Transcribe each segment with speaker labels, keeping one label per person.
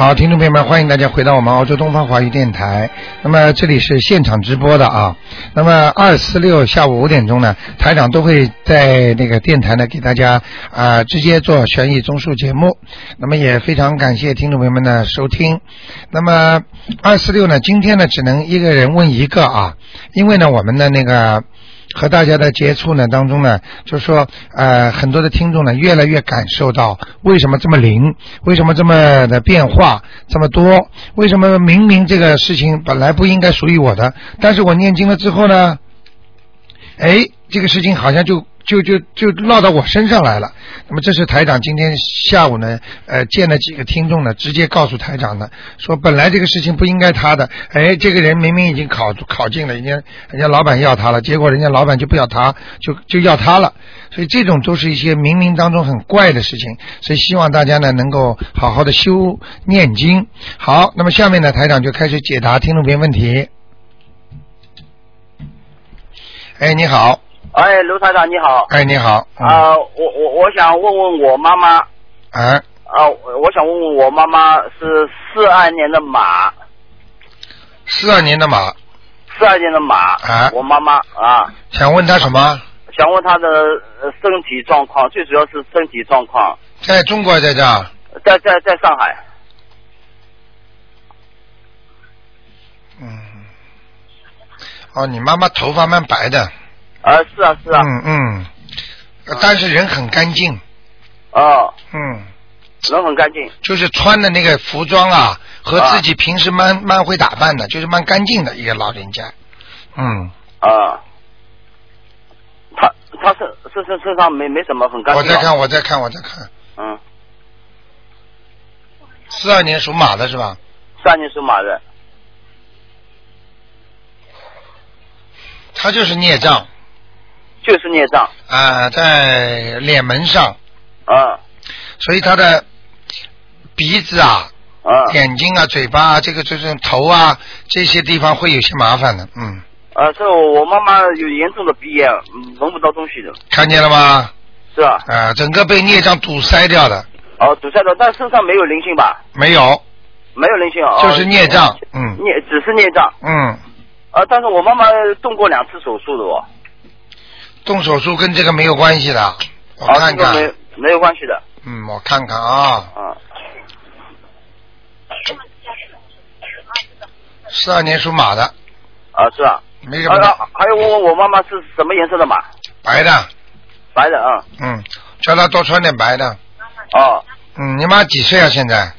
Speaker 1: 好，听众朋友们，欢迎大家回到我们澳洲东方华语电台。那么这里是现场直播的啊。那么二四六下午五点钟呢，台长都会在那个电台呢给大家啊、直接做悬疑综述节目。那么也非常感谢听众朋友们的收听。那么二四六呢，今天呢只能一个人问一个啊，因为呢我们的那个。和大家的接触呢当中呢，就是说呃很多的听众呢越来越感受到为什么这么灵，为什么这么的变化这么多，为什么明明这个事情本来不应该属于我的，但是我念经了之后呢，哎这个事情好像就就就就落到我身上来了。那么这是台长今天下午呢，呃，见了几个听众呢，直接告诉台长的，说本来这个事情不应该他的，哎，这个人明明已经考考进了，人家人家老板要他了，结果人家老板就不要他，就就要他了，所以这种都是一些冥冥当中很怪的事情，所以希望大家呢能够好好的修念经。好，那么下面呢，台长就开始解答听众朋友问题。哎，你好，
Speaker 2: 哎，卢台长你好。
Speaker 1: 哎，你好，嗯
Speaker 2: 啊、我我我想问问我妈妈，
Speaker 1: 哎，
Speaker 2: 啊、我想问问我妈妈是四二年的马，
Speaker 1: 四二年的马，
Speaker 2: 四二年的马，
Speaker 1: 啊
Speaker 2: 我妈妈啊，
Speaker 1: 想问她什么？
Speaker 2: 想问她的呃身体状况，最主要是身体状况，
Speaker 1: 在中国在这儿，
Speaker 2: 在在在上海，
Speaker 1: 嗯，哦，你妈妈头发蛮白的，
Speaker 2: 啊，是啊是啊，
Speaker 1: 嗯嗯，呃但是人很干净，
Speaker 2: 哦，
Speaker 1: 嗯，
Speaker 2: 人很干净，
Speaker 1: 就是穿的那个服装啊，和自己平时蛮蛮会打扮的，就是蛮干净的一个老人家，嗯，
Speaker 2: 啊，他他是身身身上没没什么很干净，
Speaker 1: 我在看，我在看，我在看，
Speaker 2: 嗯，
Speaker 1: 四二年属马的是吧？
Speaker 2: 三年属马的，
Speaker 1: 他就是孽障
Speaker 2: 就是孽障，
Speaker 1: 啊、在脸门上，
Speaker 2: 啊。
Speaker 1: 所以他的鼻子啊、
Speaker 2: 啊。
Speaker 1: 眼睛啊、嘴巴啊，这个就是头啊这些地方会有些麻烦的，嗯，
Speaker 2: 啊，这我妈妈有严重的鼻炎，嗯闻不到东西的，
Speaker 1: 看见了吗？
Speaker 2: 是吧？
Speaker 1: 啊、整个被孽障堵塞掉的，
Speaker 2: 哦，堵塞的，但身上没有灵性吧？
Speaker 1: 没有，
Speaker 2: 没有灵性哦，
Speaker 1: 就是孽障，嗯。
Speaker 2: 孽只是孽障。
Speaker 1: 嗯，
Speaker 2: 啊。但是我妈妈动过两次手术的哦，
Speaker 1: 动手术跟这个没有关系的，我
Speaker 2: 啊，
Speaker 1: 看看，
Speaker 2: 这个没没有关系的
Speaker 1: 嗯，我看看啊，
Speaker 2: 啊。
Speaker 1: 四二年属马的，
Speaker 2: 啊，是啊？
Speaker 1: 没什么
Speaker 2: 啊，还有问问我妈妈是什么颜色的马？
Speaker 1: 白的，
Speaker 2: 白的啊。
Speaker 1: 嗯，叫她多穿点白的，
Speaker 2: 哦，
Speaker 1: 嗯，你妈几岁啊？现在？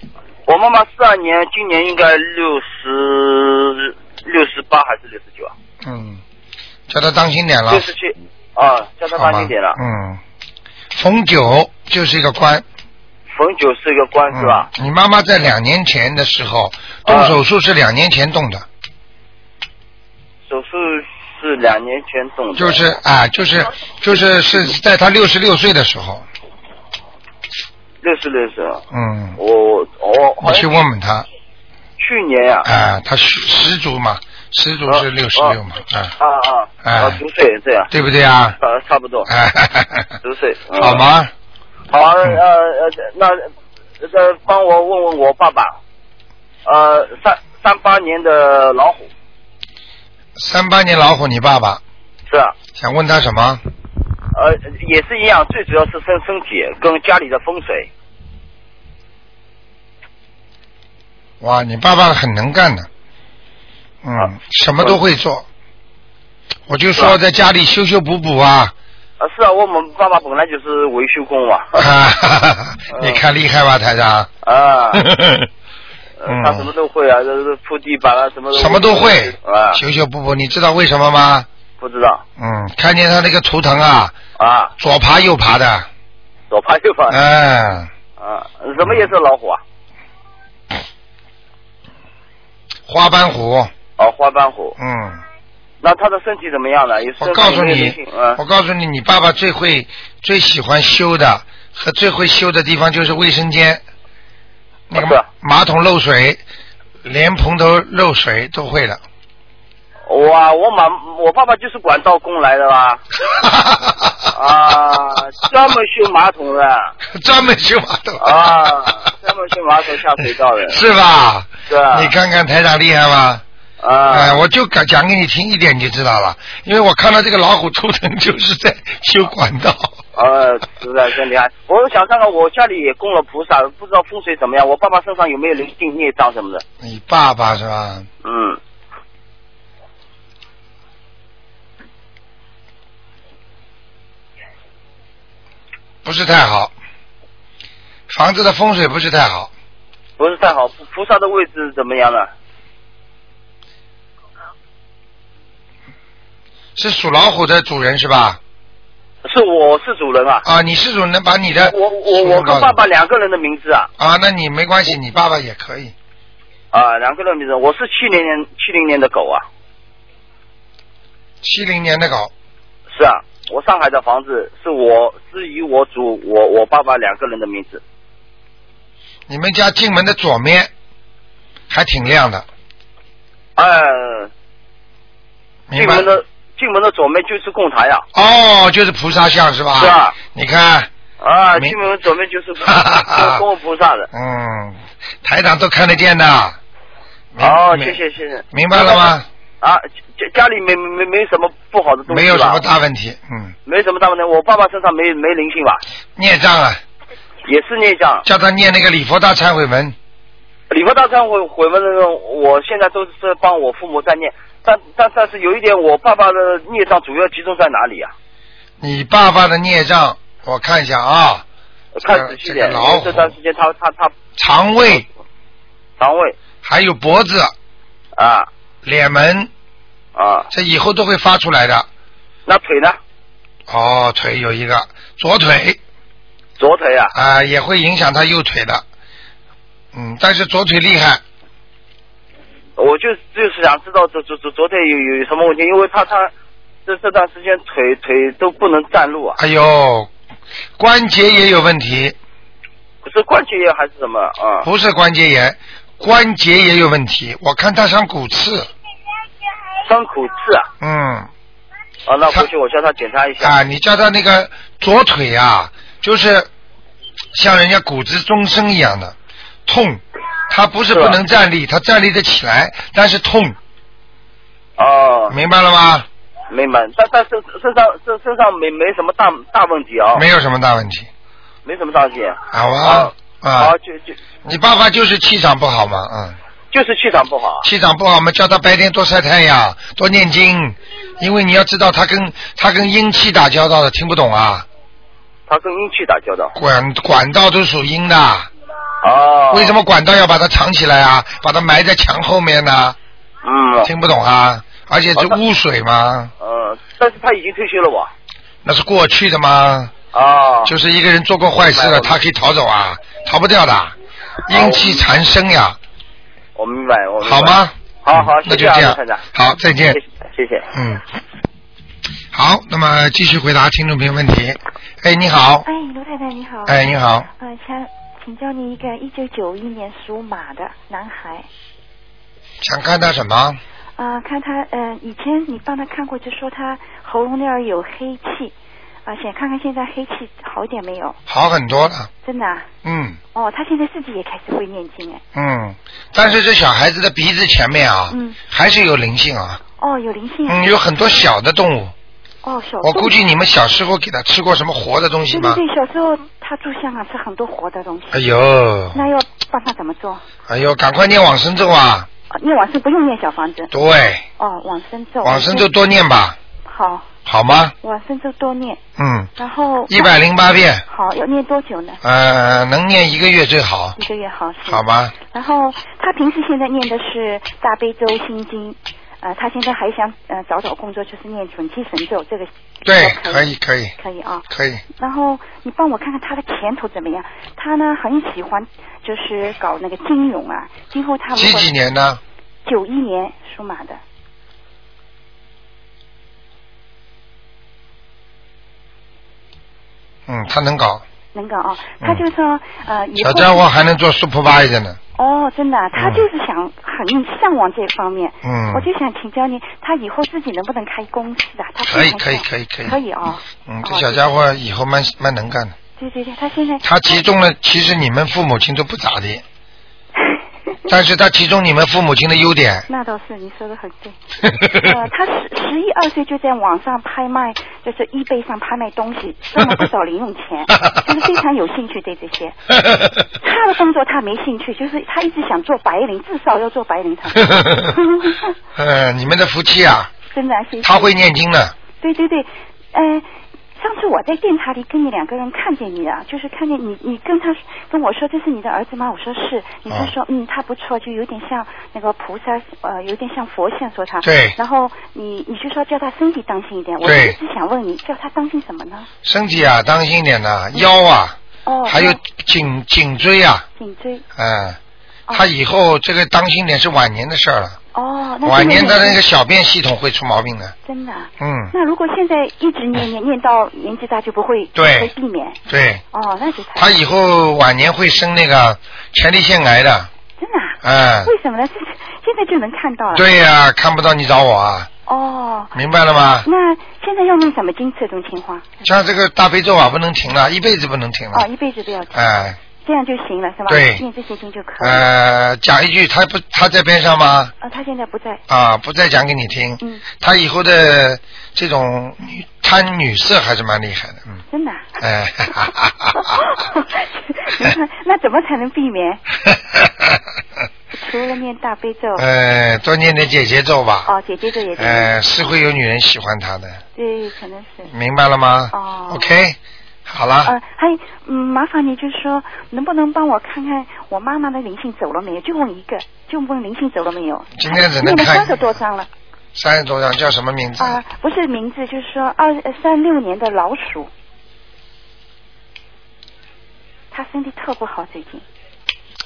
Speaker 2: 我妈妈四二年，今年应该六十六十八还是六十九啊？
Speaker 1: 嗯，叫她当心点了
Speaker 2: 六，十七。啊，叫她
Speaker 1: 好吗
Speaker 2: 当心点了。
Speaker 1: 嗯，逢九就是一个官，
Speaker 2: 逢九是一个官是吧？
Speaker 1: 嗯？你妈妈在两年前的时候动
Speaker 2: 啊
Speaker 1: 手术是两年前动的，
Speaker 2: 手术是两年前动的。
Speaker 1: 就是啊，就是就是是在她六十六岁的时候，
Speaker 2: 六十六岁。
Speaker 1: 嗯，
Speaker 2: 我我
Speaker 1: 我去问问他，
Speaker 2: 去年呀。
Speaker 1: 啊，她十十足嘛，十足是六十六嘛，啊，
Speaker 2: 啊啊
Speaker 1: 哎
Speaker 2: 啊！足岁这样。
Speaker 1: 对不对啊？
Speaker 2: 啊，差不多。
Speaker 1: 哎，
Speaker 2: 足岁。嗯
Speaker 1: 好？吗？
Speaker 2: 好，呃
Speaker 1: 嗯
Speaker 2: 呃，那呃，帮我问问我爸爸，呃，三三八年的老虎
Speaker 1: 三八年老虎，你爸爸
Speaker 2: 是啊？
Speaker 1: 想问他什么？
Speaker 2: 呃，也是一样，最主要是身身体跟家里的风水。
Speaker 1: 哇，你爸爸很能干的，嗯。
Speaker 2: 啊，
Speaker 1: 什么都会做。我就说，在家里修修补补啊，
Speaker 2: 啊，是啊，我们爸爸本来就是维修工嘛。
Speaker 1: 啊，你看厉害吧，台长？
Speaker 2: 啊，他什么都会啊，这这铺地板啊，什么都
Speaker 1: 什么都会。
Speaker 2: 啊，
Speaker 1: 修修补补，你知道为什么吗？
Speaker 2: 不知道。
Speaker 1: 嗯，看见他那个图腾啊，
Speaker 2: 啊，
Speaker 1: 左爬右爬的，
Speaker 2: 左爬右爬。
Speaker 1: 嗯，
Speaker 2: 啊，什么颜色老虎啊？
Speaker 1: 花斑虎，
Speaker 2: 哦，花斑虎。
Speaker 1: 嗯，
Speaker 2: 那他的身体怎么样呢？有
Speaker 1: 我告诉你我告诉你，你爸爸最会、最喜欢修的和最会修的地方就是卫生间，那个马桶漏水，连蓬头漏水都会的。
Speaker 2: 我啊，我妈我爸爸就是管道工来的吧？啊，专门修马桶的。
Speaker 1: 专门修马桶。
Speaker 2: 啊，专门修马桶下水道的。
Speaker 1: 是吧？
Speaker 2: 是啊。
Speaker 1: 你看看台长厉害吗？
Speaker 2: 啊。
Speaker 1: 哎，我就讲讲给你听一点，你就知道了。因为我看到这个老虎图腾就是在修管道。
Speaker 2: 呃，实在真厉害。我想看看，我家里也供了菩萨，不知道风水怎么样。我爸爸身上有没有灵性孽障什么的？
Speaker 1: 你爸爸是吧？
Speaker 2: 嗯。
Speaker 1: 不是太好，房子的风水不是太好。
Speaker 2: 不是太好，菩萨的位置怎么样呢？
Speaker 1: 是属老虎的主人是吧？
Speaker 2: 是我是主人啊。
Speaker 1: 啊，你是主人，把你的
Speaker 2: 我我我跟爸爸两个人的名字啊。
Speaker 1: 啊，那你没关系，你爸爸也可以。
Speaker 2: 啊，两个人名字，我是七零年七零年的狗啊。
Speaker 1: 七零年的狗。
Speaker 2: 是啊。我上海的房子是我是以我主我我爸爸两个人的名字。
Speaker 1: 你们家进门的左面还挺亮的。
Speaker 2: 哎。进门的进门的左面就是供台呀。
Speaker 1: 哦，就是菩萨像是吧？
Speaker 2: 是啊。
Speaker 1: 你看。
Speaker 2: 啊，进门左面就是供菩萨的。
Speaker 1: 嗯，台长都看得见的。
Speaker 2: 哦，谢谢谢谢。
Speaker 1: 明白了吗？
Speaker 2: 啊，家家里没没没什么不好的东
Speaker 1: 西没有什么大问题，嗯。
Speaker 2: 没什么大问题，我爸爸身上没没灵性吧？
Speaker 1: 孽障啊。
Speaker 2: 也是孽障。
Speaker 1: 叫他念那个礼佛大忏悔文。
Speaker 2: 礼佛大忏悔悔文那种，我现在都是帮我父母在念，但但但是有一点，我爸爸的孽障主要集中在哪里啊？
Speaker 1: 你爸爸的孽障，我看一下啊。
Speaker 2: 看仔细点，
Speaker 1: 老虎。
Speaker 2: 这段时间他他他。
Speaker 1: 肠胃。
Speaker 2: 肠胃。
Speaker 1: 还有脖子。
Speaker 2: 啊。
Speaker 1: 脸门，
Speaker 2: 啊，
Speaker 1: 这以后都会发出来的。
Speaker 2: 那腿呢？
Speaker 1: 哦，腿有一个左腿。
Speaker 2: 左腿啊。
Speaker 1: 啊，也会影响他右腿的。嗯，但是左腿厉害。
Speaker 2: 我就就是想知道左左左左腿有有什么问题，因为他他这这段时间腿腿都不能站路啊。
Speaker 1: 哎呦，关节也有问题。
Speaker 2: 不是关节炎还是什么啊？
Speaker 1: 不是关节炎。关节也有问题，我看他伤骨刺。
Speaker 2: 伤骨刺啊？
Speaker 1: 嗯。
Speaker 2: 啊，那回去我叫他检查一下。
Speaker 1: 啊，你叫他那个左腿啊，就是像人家骨质增生一样的痛，他不是不能站立，他站立得起来，但是痛。
Speaker 2: 哦。
Speaker 1: 明白了吗？
Speaker 2: 明白，但但身身上身身上没没什么大大问题啊。
Speaker 1: 没有什么大问题。
Speaker 2: 没什么大问题。
Speaker 1: 好啊。
Speaker 2: 啊，就就
Speaker 1: 你爸爸就是气场不好嘛，嗯，
Speaker 2: 就是气场不好，
Speaker 1: 气场不好嘛，叫他白天多晒太阳，多念经，因为你要知道他跟他跟阴气打交道的，听不懂啊？
Speaker 2: 他跟阴气打交道？
Speaker 1: 管管道都属阴的。
Speaker 2: 哦。
Speaker 1: 为什么管道要把它藏起来啊？把它埋在墙后面呢？
Speaker 2: 嗯。
Speaker 1: 听不懂啊？而且是污水吗？
Speaker 2: 呃，但是他已经退休了我。
Speaker 1: 那是过去的吗？
Speaker 2: 啊。
Speaker 1: 就是一个人做过坏事了，他可以逃走啊。逃不掉的，阴气缠身呀。
Speaker 2: 我明白，我明白
Speaker 1: 好吗？
Speaker 2: 好好，
Speaker 1: 那就这样。好，再见。
Speaker 2: 谢谢。
Speaker 1: 嗯。好，那么继续回答听众朋友问题。哎，你好。
Speaker 3: 哎，卢太太你好。
Speaker 1: 哎，你好。
Speaker 3: 呃，想请教你一个一九九一年属马的男孩。
Speaker 1: 想看他什么？
Speaker 3: 啊，看他，嗯，以前你帮他看过，就说他喉咙那儿有黑气。啊，想看看现在黑气好一点没有？
Speaker 1: 好很多了。
Speaker 3: 真的？
Speaker 1: 嗯。
Speaker 3: 哦，他现在自己也开始会念经哎。
Speaker 1: 嗯，但是这小孩子的鼻子前面啊，
Speaker 3: 嗯，
Speaker 1: 还是有灵性啊。
Speaker 3: 哦，有灵性。
Speaker 1: 嗯，有很多小的动物。
Speaker 3: 哦，小。
Speaker 1: 我估计你们小时候给他吃过什么活的东西吗？
Speaker 3: 对对对，小时候他住香港吃很多活的东西。
Speaker 1: 哎呦。
Speaker 3: 那要帮他怎么做？
Speaker 1: 哎呦，赶快念往生咒啊！
Speaker 3: 念往生不用念小房子。
Speaker 1: 对。
Speaker 3: 哦，往生咒。
Speaker 1: 往生咒多念吧。
Speaker 3: 好。
Speaker 1: 好吗？
Speaker 3: 往生咒多念。
Speaker 1: 嗯。
Speaker 3: 然后。
Speaker 1: 一百零八遍。
Speaker 3: 好，要念多久呢？
Speaker 1: 呃，能念一个月最好。
Speaker 3: 一个月好。
Speaker 1: 好吧。
Speaker 3: 然后他平时现在念的是大悲咒心经，呃，他现在还想呃找找工作，就是念准提神咒这个。
Speaker 1: 对，可以可以。
Speaker 3: 可以啊。
Speaker 1: 可以。
Speaker 3: 然后你帮我看看他的前途怎么样？他呢很喜欢就是搞那个金融啊，今后他。
Speaker 1: 几几年呢？
Speaker 3: 九一年属马的。
Speaker 1: 嗯，他能搞，
Speaker 3: 能搞啊！他就说呃，
Speaker 1: 小家伙还能做 supervisor 呢。
Speaker 3: 哦，真的啊，他
Speaker 1: 嗯
Speaker 3: 就是想很向往这方面。
Speaker 1: 嗯
Speaker 3: 我就想请教你，他以后自己能不能开公司啊？他
Speaker 1: 可以可以可以可以
Speaker 3: 可以哦。
Speaker 1: 嗯，这
Speaker 3: 哦
Speaker 1: 小家伙以后蛮蛮能干的。
Speaker 3: 对对对，他现在
Speaker 1: 他集中了，其实你们父母亲都不咋的，但是他集中你们父母亲的优点。
Speaker 3: 那倒是，你说的很对。呃，他十十一二岁就在网上拍卖，就是 eBay 上拍卖东西，挣了不少零用钱，就是非常有兴趣对这些。他的工作他没兴趣，就是他一直想做白领，至少要做白领才。
Speaker 1: 呃，你们的福气啊，
Speaker 3: 真的啊，谢谢。
Speaker 1: 他会念经的。
Speaker 3: 对对对，呃，上次我在电台里跟你两个人看见你啊，就是看见你，你跟他跟我说这是你的儿子吗？我说是，你
Speaker 1: 啊
Speaker 3: 是说、嗯他不错，就有点像那个菩萨，呃，有点像佛像说他。
Speaker 1: 对。
Speaker 3: 然后你你就说叫他身体当心一点，我
Speaker 1: 对
Speaker 3: 一直想问你，叫他当心什么呢？
Speaker 1: 身体啊，当心点呐，腰啊，
Speaker 3: 哦，
Speaker 1: 还有颈颈椎啊，
Speaker 3: 颈椎。
Speaker 1: 嗯，
Speaker 3: 哦。
Speaker 1: 他以后这个当心点是晚年的事儿了，
Speaker 3: 哦，那
Speaker 1: 晚年的那
Speaker 3: 个
Speaker 1: 个小便系统会出毛病的。
Speaker 3: 真的啊。
Speaker 1: 嗯，
Speaker 3: 那如果现在一直念念念到年纪大，就不会
Speaker 1: 对
Speaker 3: 会避免。
Speaker 1: 对，
Speaker 3: 哦，那就太
Speaker 1: 他以后晚年会生那个前列腺癌的。
Speaker 3: 真的啊。
Speaker 1: 嗯，
Speaker 3: 为什么呢？是 现在就能看到了。
Speaker 1: 对呀、看不到你找我啊，
Speaker 3: 哦，
Speaker 1: 明白了吗？
Speaker 3: 那现在要念什么经这种情况？
Speaker 1: 像这个大悲咒啊，不能停了，一辈子不能停了。
Speaker 3: 哦，一辈子不要停，
Speaker 1: 哎，
Speaker 3: 这样就行了，是吧？
Speaker 1: 对
Speaker 3: 念这些经就可以。
Speaker 1: 呃，讲一句，他不他在边上吗？
Speaker 3: 啊，他现在不在。
Speaker 1: 啊，不再讲给你听。
Speaker 3: 嗯，
Speaker 1: 他以后的这种女贪女色还是蛮厉害的，嗯。
Speaker 3: 真的啊。
Speaker 1: 哎，哈哈哈哈
Speaker 3: 那那怎么才能避免？除了念大悲咒，
Speaker 1: 呃，多念点姐姐咒吧。
Speaker 3: 哦，姐姐咒也对。
Speaker 1: 呃，是会有女人喜欢他的，
Speaker 3: 对，可能是。
Speaker 1: 明白了吗？
Speaker 3: 哦
Speaker 1: OK，好了。
Speaker 3: 呃，还嗯，麻烦你就是说，能不能帮我看看我妈妈的灵性走了没有？就问一个，就问灵性走了没有？
Speaker 1: 今天只能看
Speaker 3: 念了三十多张了。
Speaker 1: 三十多张叫什么名字？
Speaker 3: 啊、不是名字，就是说二呃三六年的老鼠，他身体特不好，最近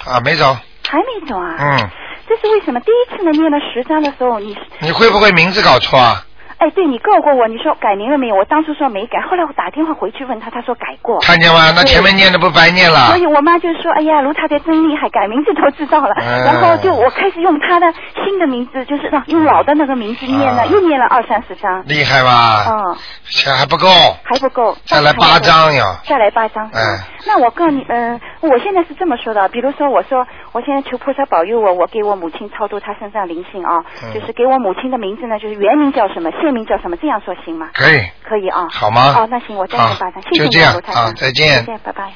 Speaker 1: 啊，没走。
Speaker 3: 还没走啊。
Speaker 1: 嗯，
Speaker 3: 这是为什么？第一次呢，念了十张的时候，你
Speaker 1: 你会不会名字搞错啊？
Speaker 3: 哎，对你告过我，你说改名了没有？我当初说没改，后来我打电话回去问他，他说改过。
Speaker 1: 看见吗？那前面念的不白念了
Speaker 3: 所？以我妈就说：“哎呀，卢太太真厉害，改名字都知道了。
Speaker 1: 嗯
Speaker 3: 然后就我开始用她的新的名字，就是让用老的那个名字念了，
Speaker 1: 啊
Speaker 3: 又念了二三十张。
Speaker 1: 厉害吧？
Speaker 3: 嗯，
Speaker 1: 钱还不够，
Speaker 3: 还不够，
Speaker 1: 再来八张呀。
Speaker 3: 再来八张。
Speaker 1: 嗯
Speaker 3: 那我告诉你，嗯、我现在是这么说的，比如说，我说我现在求菩萨保佑我，我给我母亲超度她身上灵性啊，
Speaker 1: 嗯
Speaker 3: 就是给我母亲的名字呢，就是原名叫什么，现名叫什么，这样说行吗？
Speaker 1: 可以，
Speaker 3: 可以啊。
Speaker 1: 好吗？
Speaker 3: 哦，那行，我再念八张，谢谢你
Speaker 1: 就这样啊再见
Speaker 3: 再见，拜拜。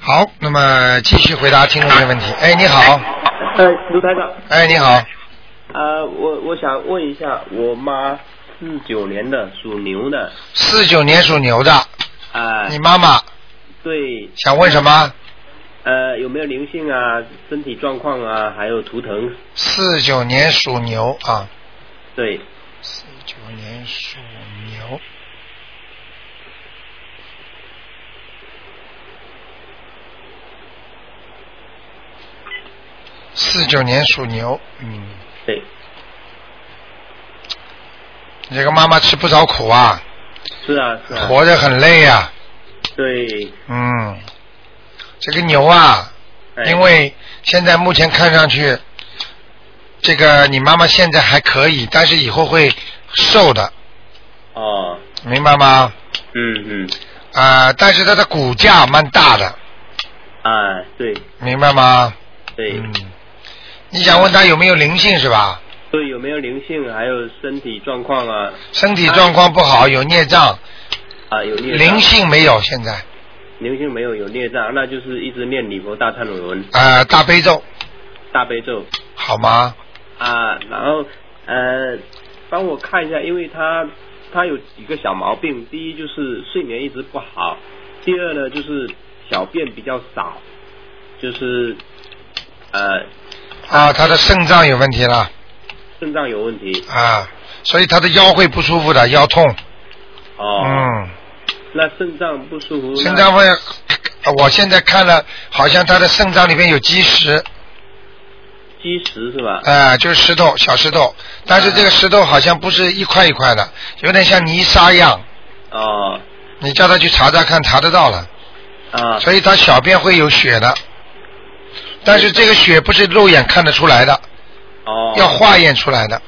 Speaker 1: 好，那么继续回答听众朋友问题。哎，你好，
Speaker 4: 呃，卢台长，
Speaker 1: 哎，你好，
Speaker 4: 呃，我我想问一下，我妈四九年的，属牛的，
Speaker 1: 四九年属牛的，
Speaker 4: 啊、
Speaker 1: 你妈妈？
Speaker 4: 对，
Speaker 1: 想问什么？
Speaker 4: 呃，有没有灵性啊，身体状况啊，还有图腾？
Speaker 1: 四九年属牛啊，
Speaker 4: 对，
Speaker 1: 四九年属牛。四九年属牛，嗯，
Speaker 4: 对，
Speaker 1: 你这个妈妈吃不少苦啊，
Speaker 4: 是啊，是啊，
Speaker 1: 活着很累呀、
Speaker 4: 对，
Speaker 1: 嗯，这个牛啊，
Speaker 4: 哎。
Speaker 1: 因为现在目前看上去，这个你妈妈现在还可以，但是以后会瘦的，
Speaker 4: 哦，
Speaker 1: 明白吗？
Speaker 4: 嗯嗯，
Speaker 1: 啊、但是它的骨架蛮大的，
Speaker 4: 啊，对。
Speaker 1: 明白吗？
Speaker 4: 对、
Speaker 1: 嗯，你想问他有没有灵性是吧？
Speaker 4: 对，有没有灵性，还有身体状况啊？
Speaker 1: 身体状况不好，有孽障，
Speaker 4: 啊，有孽障。
Speaker 1: 灵性没有，现在。
Speaker 4: 灵性没有，有孽障，那就是一直念礼佛大忏悔文、
Speaker 1: 啊、大悲咒。
Speaker 4: 大悲咒。
Speaker 1: 好吗？
Speaker 4: 啊，然后呃，帮我看一下，因为他他有几个小毛病，第一就是睡眠一直不好，第二呢就是小便比较少，就是呃
Speaker 1: 啊，他的肾脏有问题了。
Speaker 4: 肾脏有问题。
Speaker 1: 啊，所以他的腰会不舒服的，腰痛。
Speaker 4: 哦，
Speaker 1: 嗯。
Speaker 4: 那肾脏不舒服，
Speaker 1: 肾脏会，呃我现在看了，好像他的肾脏里面有积石，
Speaker 4: 积石是吧？
Speaker 1: 啊、就是石头，小石头，但是这个石头好像不是一块一块的，有点像泥沙一样。
Speaker 4: 哦
Speaker 1: 你叫他去查查看，查得到了，
Speaker 4: 啊
Speaker 1: 所以他小便会有血的，但是这个血不是肉眼看得出来的，
Speaker 4: 哦，
Speaker 1: 要化验出来的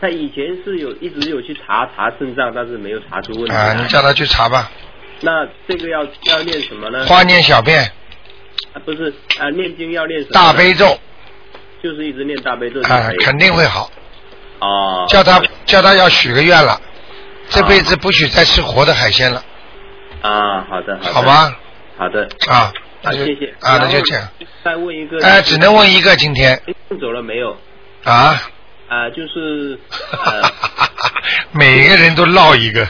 Speaker 4: 他以前是有一直有去查查肾脏，但是没有查出问题。
Speaker 1: 啊！你叫他去查吧，
Speaker 4: 那这个要要念什么呢？
Speaker 1: 化验小便、
Speaker 4: 啊不是啊，念经要念什么？
Speaker 1: 大悲，咒
Speaker 4: 就是一直念大悲咒就
Speaker 1: 啊肯定会好。
Speaker 4: 哦，
Speaker 1: 叫他叫他要许个愿了，这辈子不许再吃活的海鲜了，
Speaker 4: 啊，好的，好的，
Speaker 1: 好？吧？
Speaker 4: 好的，
Speaker 1: 啊，那就
Speaker 4: 谢谢。
Speaker 1: 啊，那就这样。
Speaker 4: 再问一个，
Speaker 1: 哎，只能问一个今天
Speaker 4: 哎走了没有？
Speaker 1: 啊，
Speaker 4: 啊，就是 呃，
Speaker 1: 每个人都落一个。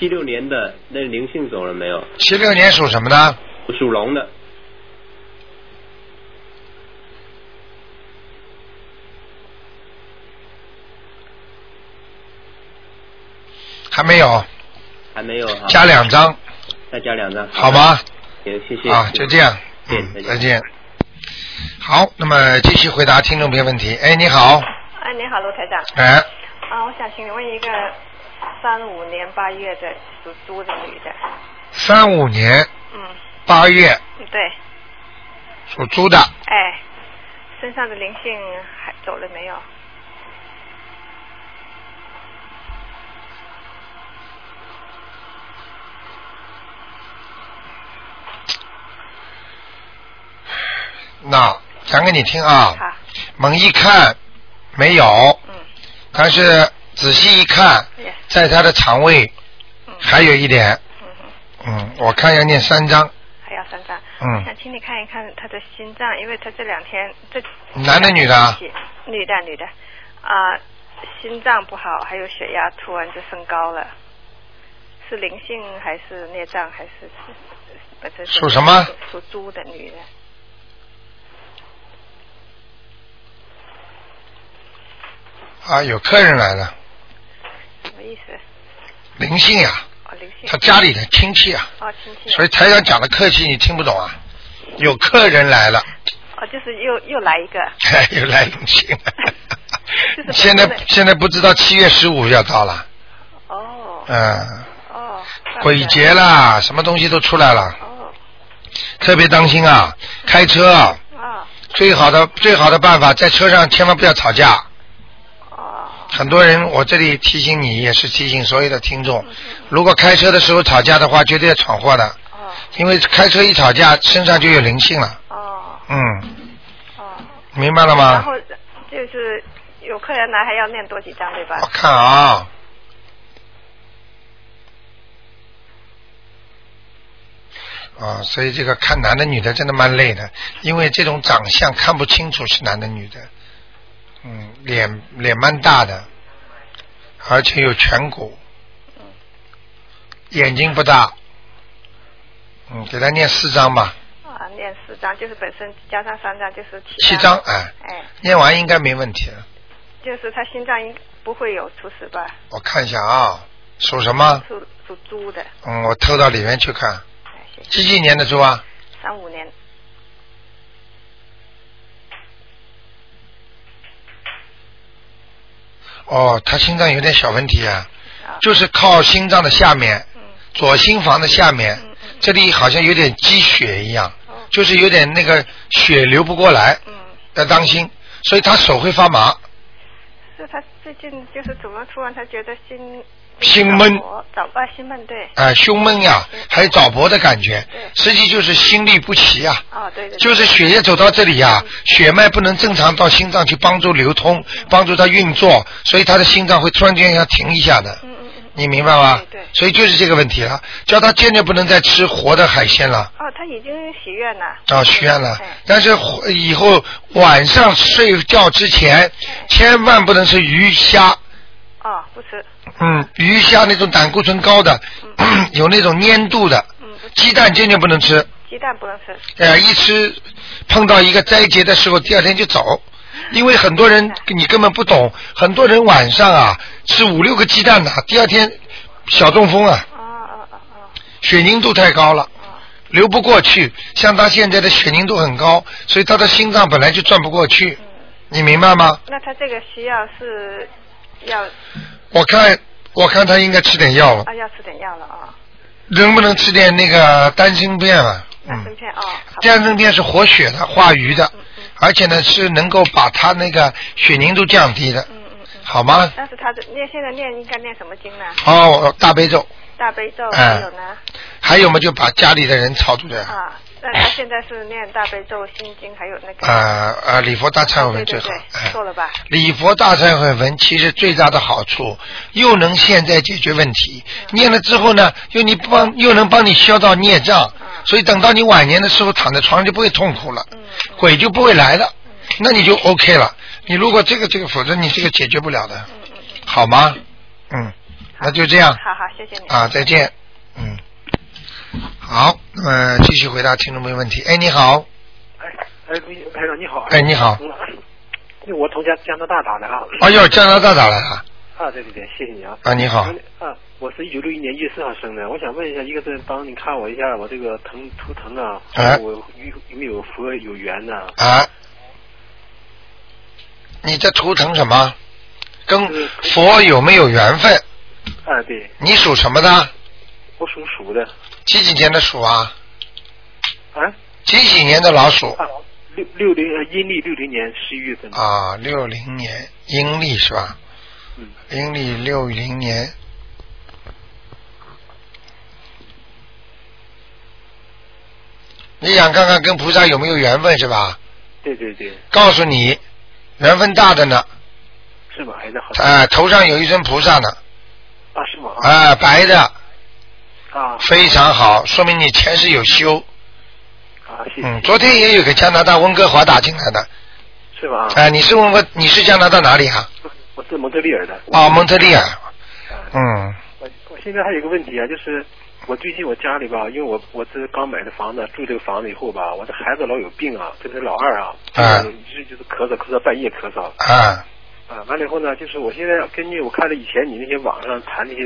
Speaker 4: 七六年的那灵性走了没有？
Speaker 1: 七六年属什么呢？
Speaker 4: 属龙的。
Speaker 1: 还没有，
Speaker 4: 还没有哈，
Speaker 1: 加两张，
Speaker 4: 再加两张，
Speaker 1: 好吗？
Speaker 4: 行，谢谢。
Speaker 1: 啊，就这样，嗯，
Speaker 4: 再见。
Speaker 1: 再见。好，那么继续回答听众朋友问题。哎，你好，
Speaker 5: 哎，你好，卢台长。
Speaker 1: 哎，
Speaker 5: 啊，我想请问一个三五年八月的属猪的女的，
Speaker 1: 三五年
Speaker 5: 嗯，
Speaker 1: 八月。
Speaker 5: 对，
Speaker 1: 属猪的，
Speaker 5: 哎，身上的灵性还走了没有？
Speaker 1: 那讲给你听啊。
Speaker 5: 好，
Speaker 1: 猛一看没有，
Speaker 5: 嗯，
Speaker 1: 但是仔细一看，在他的肠胃
Speaker 5: 嗯，
Speaker 1: 还有一点，
Speaker 5: 嗯，
Speaker 1: 嗯，我看要念三张，
Speaker 5: 还要三张。
Speaker 1: 嗯。
Speaker 5: 想请你看一看他的心脏，因为他这两天这
Speaker 1: 男的女的？啊
Speaker 5: 女的女的，啊、心脏不好，还有血压突然就升高了，是灵性还是孽障还是是
Speaker 1: 属什么？
Speaker 5: 属猪的女的。
Speaker 1: 啊，有客人来了，
Speaker 5: 什么意思？
Speaker 1: 灵性呀、
Speaker 5: 哦，灵性。
Speaker 1: 他家里的亲戚啊，
Speaker 5: 哦，亲戚。
Speaker 1: 所以台长讲的客气你听不懂啊，有客人来了，
Speaker 5: 哦，就是又又来一个。
Speaker 1: 又来灵性。现在现在不知道七月十五要到了，
Speaker 5: 哦。
Speaker 1: 嗯，
Speaker 5: 哦。
Speaker 1: 鬼节。啦，什么东西都出来了，
Speaker 5: 哦。
Speaker 1: 特别当心啊！开车
Speaker 5: 啊。
Speaker 1: 最好的最好的办法，在车上千万不要吵架。
Speaker 5: 哦。
Speaker 1: 很多人，我这里提醒你，也是提醒所有的听众，
Speaker 5: 嗯
Speaker 1: 如果开车的时候吵架的话，绝对要闯祸的，
Speaker 5: 哦。
Speaker 1: 因为开车一吵架，身上就有灵性了。
Speaker 5: 哦。
Speaker 1: 嗯，
Speaker 5: 哦。
Speaker 1: 明白了吗然？
Speaker 5: 后就是有客人来还要念多几张对吧
Speaker 1: 我？看啊，啊，所以这个看男的女的真的蛮累的，因为这种长相看不清楚是男的女的，嗯，脸脸蛮大的，而且有颧骨，眼睛不大，嗯，给他念四张吧，
Speaker 5: 啊，念四张，就是本身加上三张就是七张
Speaker 1: 七张，哎，
Speaker 5: 哎，
Speaker 1: 念完应该没问题了。
Speaker 5: 就是他心脏应不会有出事吧？
Speaker 1: 我看一下啊，属什么？
Speaker 5: 属属猪的，
Speaker 1: 嗯，我偷到里面去看，
Speaker 5: 哎，谢谢。
Speaker 1: 几几年的猪啊？
Speaker 5: 三五年，
Speaker 1: 哦，他心脏有点小问题啊，
Speaker 5: 啊，
Speaker 1: 就是靠心脏的下面，
Speaker 5: 嗯。
Speaker 1: 左心房的下面这里好像有点积血一样，
Speaker 5: 哦。
Speaker 1: 就是有点那个血流不过来，
Speaker 5: 嗯，
Speaker 1: 要当心，所以他手会发麻。
Speaker 5: 是他最近就是怎么突然他觉得心
Speaker 1: 心闷。
Speaker 5: 早啊心闷对，
Speaker 1: 啊、胸闷呀，还有早搏的感觉，实际就是心律不齐呀。啊。
Speaker 5: 哦对对，对。
Speaker 1: 就是血液走到这里呀、血脉不能正常到心脏去帮助流通，帮助它运作，所以他的心脏会突然间要停一下的。
Speaker 5: 嗯嗯嗯，
Speaker 1: 你明白吗？
Speaker 5: 对对。
Speaker 1: 所以就是这个问题了，叫他坚决不能再吃活的海鲜了。
Speaker 5: 哦他已经许愿了，
Speaker 1: 啊，许愿了。
Speaker 5: 哎，
Speaker 1: 但是以后晚上睡觉之前，千万不能吃鱼虾，
Speaker 5: 哦不吃，
Speaker 1: 嗯，鱼虾那种胆固醇高的，有那种粘度的，
Speaker 5: 嗯，
Speaker 1: 鸡蛋坚决不能吃，
Speaker 5: 鸡蛋不能吃，
Speaker 1: 呃，一吃碰到一个灾劫的时候，第二天就走。因为很多人你根本不懂，很多人晚上啊吃五六个鸡蛋的，第二天小中风啊，
Speaker 5: 啊啊啊啊
Speaker 1: 血凝度太高了。
Speaker 5: 哦，
Speaker 1: 流不过去，像他现在的血凝度很高，所以他的心脏本来就转不过去，
Speaker 5: 嗯，
Speaker 1: 你明白吗？
Speaker 5: 那他这个需要是要
Speaker 1: 我看，我看他应该吃点药了，
Speaker 5: 啊要吃点药了啊，
Speaker 1: 能不能吃点那个丹参片啊？丹
Speaker 5: 参，片啊，
Speaker 1: 丹参片是活血的、化瘀的，而且呢是能够把他那个血凝度降低的，
Speaker 5: 嗯嗯嗯。
Speaker 1: 好吗？
Speaker 5: 但是他的念现在念应该念什么经呢？
Speaker 1: 哦，大悲咒，
Speaker 5: 大悲咒
Speaker 1: 哎
Speaker 5: 还有呢？
Speaker 1: 还有嘛就把家里的人超度的。
Speaker 5: 啊，那他现在是念大悲咒、心经，还有那个。
Speaker 1: 呃呃，礼佛大忏悔文最好。
Speaker 5: 错了吧？
Speaker 1: 礼佛大忏悔文其实最大的好处，又能现在解决问题，念了之后呢，又你帮又能帮你消到孽障，所以等到你晚年的时候躺在床上就不会痛苦了，
Speaker 5: 嗯
Speaker 1: 鬼就不会来了，那你就 OK 了。你如果这个这个，否则你这个解决不了的，
Speaker 5: 嗯嗯嗯。
Speaker 1: 好吗？嗯，那就这样
Speaker 5: 好好，谢谢你。
Speaker 1: 啊，再见。嗯，好，那么继续回答听众朋友问题。哎，你好，
Speaker 6: 哎哎，卢台长你好。
Speaker 1: 哎，你好，
Speaker 6: 嗯。我从加加拿大打的啊。
Speaker 1: 哎呦，加拿大打来啊
Speaker 6: 啊，对对对，谢谢你啊。
Speaker 1: 啊，你好，
Speaker 6: 啊，我是一九六一年一月四号生的，我想问一下，一个是帮你看我一下我这个疼图疼啊，
Speaker 1: 哎
Speaker 6: 我有有没有佛有缘呢？
Speaker 1: 啊，你这图腾什么？跟佛有没有缘分？
Speaker 6: 啊，对，
Speaker 1: 你属什么的？
Speaker 6: 我属鼠的。
Speaker 1: 几几年的鼠啊？
Speaker 6: 啊
Speaker 1: 几几年的老鼠？
Speaker 6: 啊，六六零呃阴历六零年十一月份。
Speaker 1: 啊，六零年阴历是吧？
Speaker 6: 嗯。
Speaker 1: 阴历六零年。你想看看跟菩萨有没有缘分是吧？
Speaker 6: 对对对，
Speaker 1: 告诉你，缘分大的呢，
Speaker 6: 是吗？还是好。
Speaker 1: 啊，头上有一尊菩萨呢，
Speaker 6: 啊，是吗？
Speaker 1: 哎，白的，
Speaker 6: 啊
Speaker 1: 非常好，说明你前世有修。
Speaker 6: 啊，谢谢。
Speaker 1: 嗯，昨天也有个加拿大温哥华打进来的，
Speaker 6: 是吧？
Speaker 1: 啊，你是问问你是加拿大哪里啊？
Speaker 6: 我是蒙特利尔的。
Speaker 1: 啊，蒙特利尔。
Speaker 6: 啊
Speaker 1: 嗯，
Speaker 6: 我我现在还有一个问题啊，就是我最近我家里吧，因为我我这刚买的房子，住这个房子以后吧，我的孩子老有病啊，这是老二啊，
Speaker 1: 嗯
Speaker 6: 一直就是咳嗽咳嗽，半夜咳嗽
Speaker 1: 啊，
Speaker 6: 啊。完了以后呢，就是我现在根据我看了以前你那些网上谈那些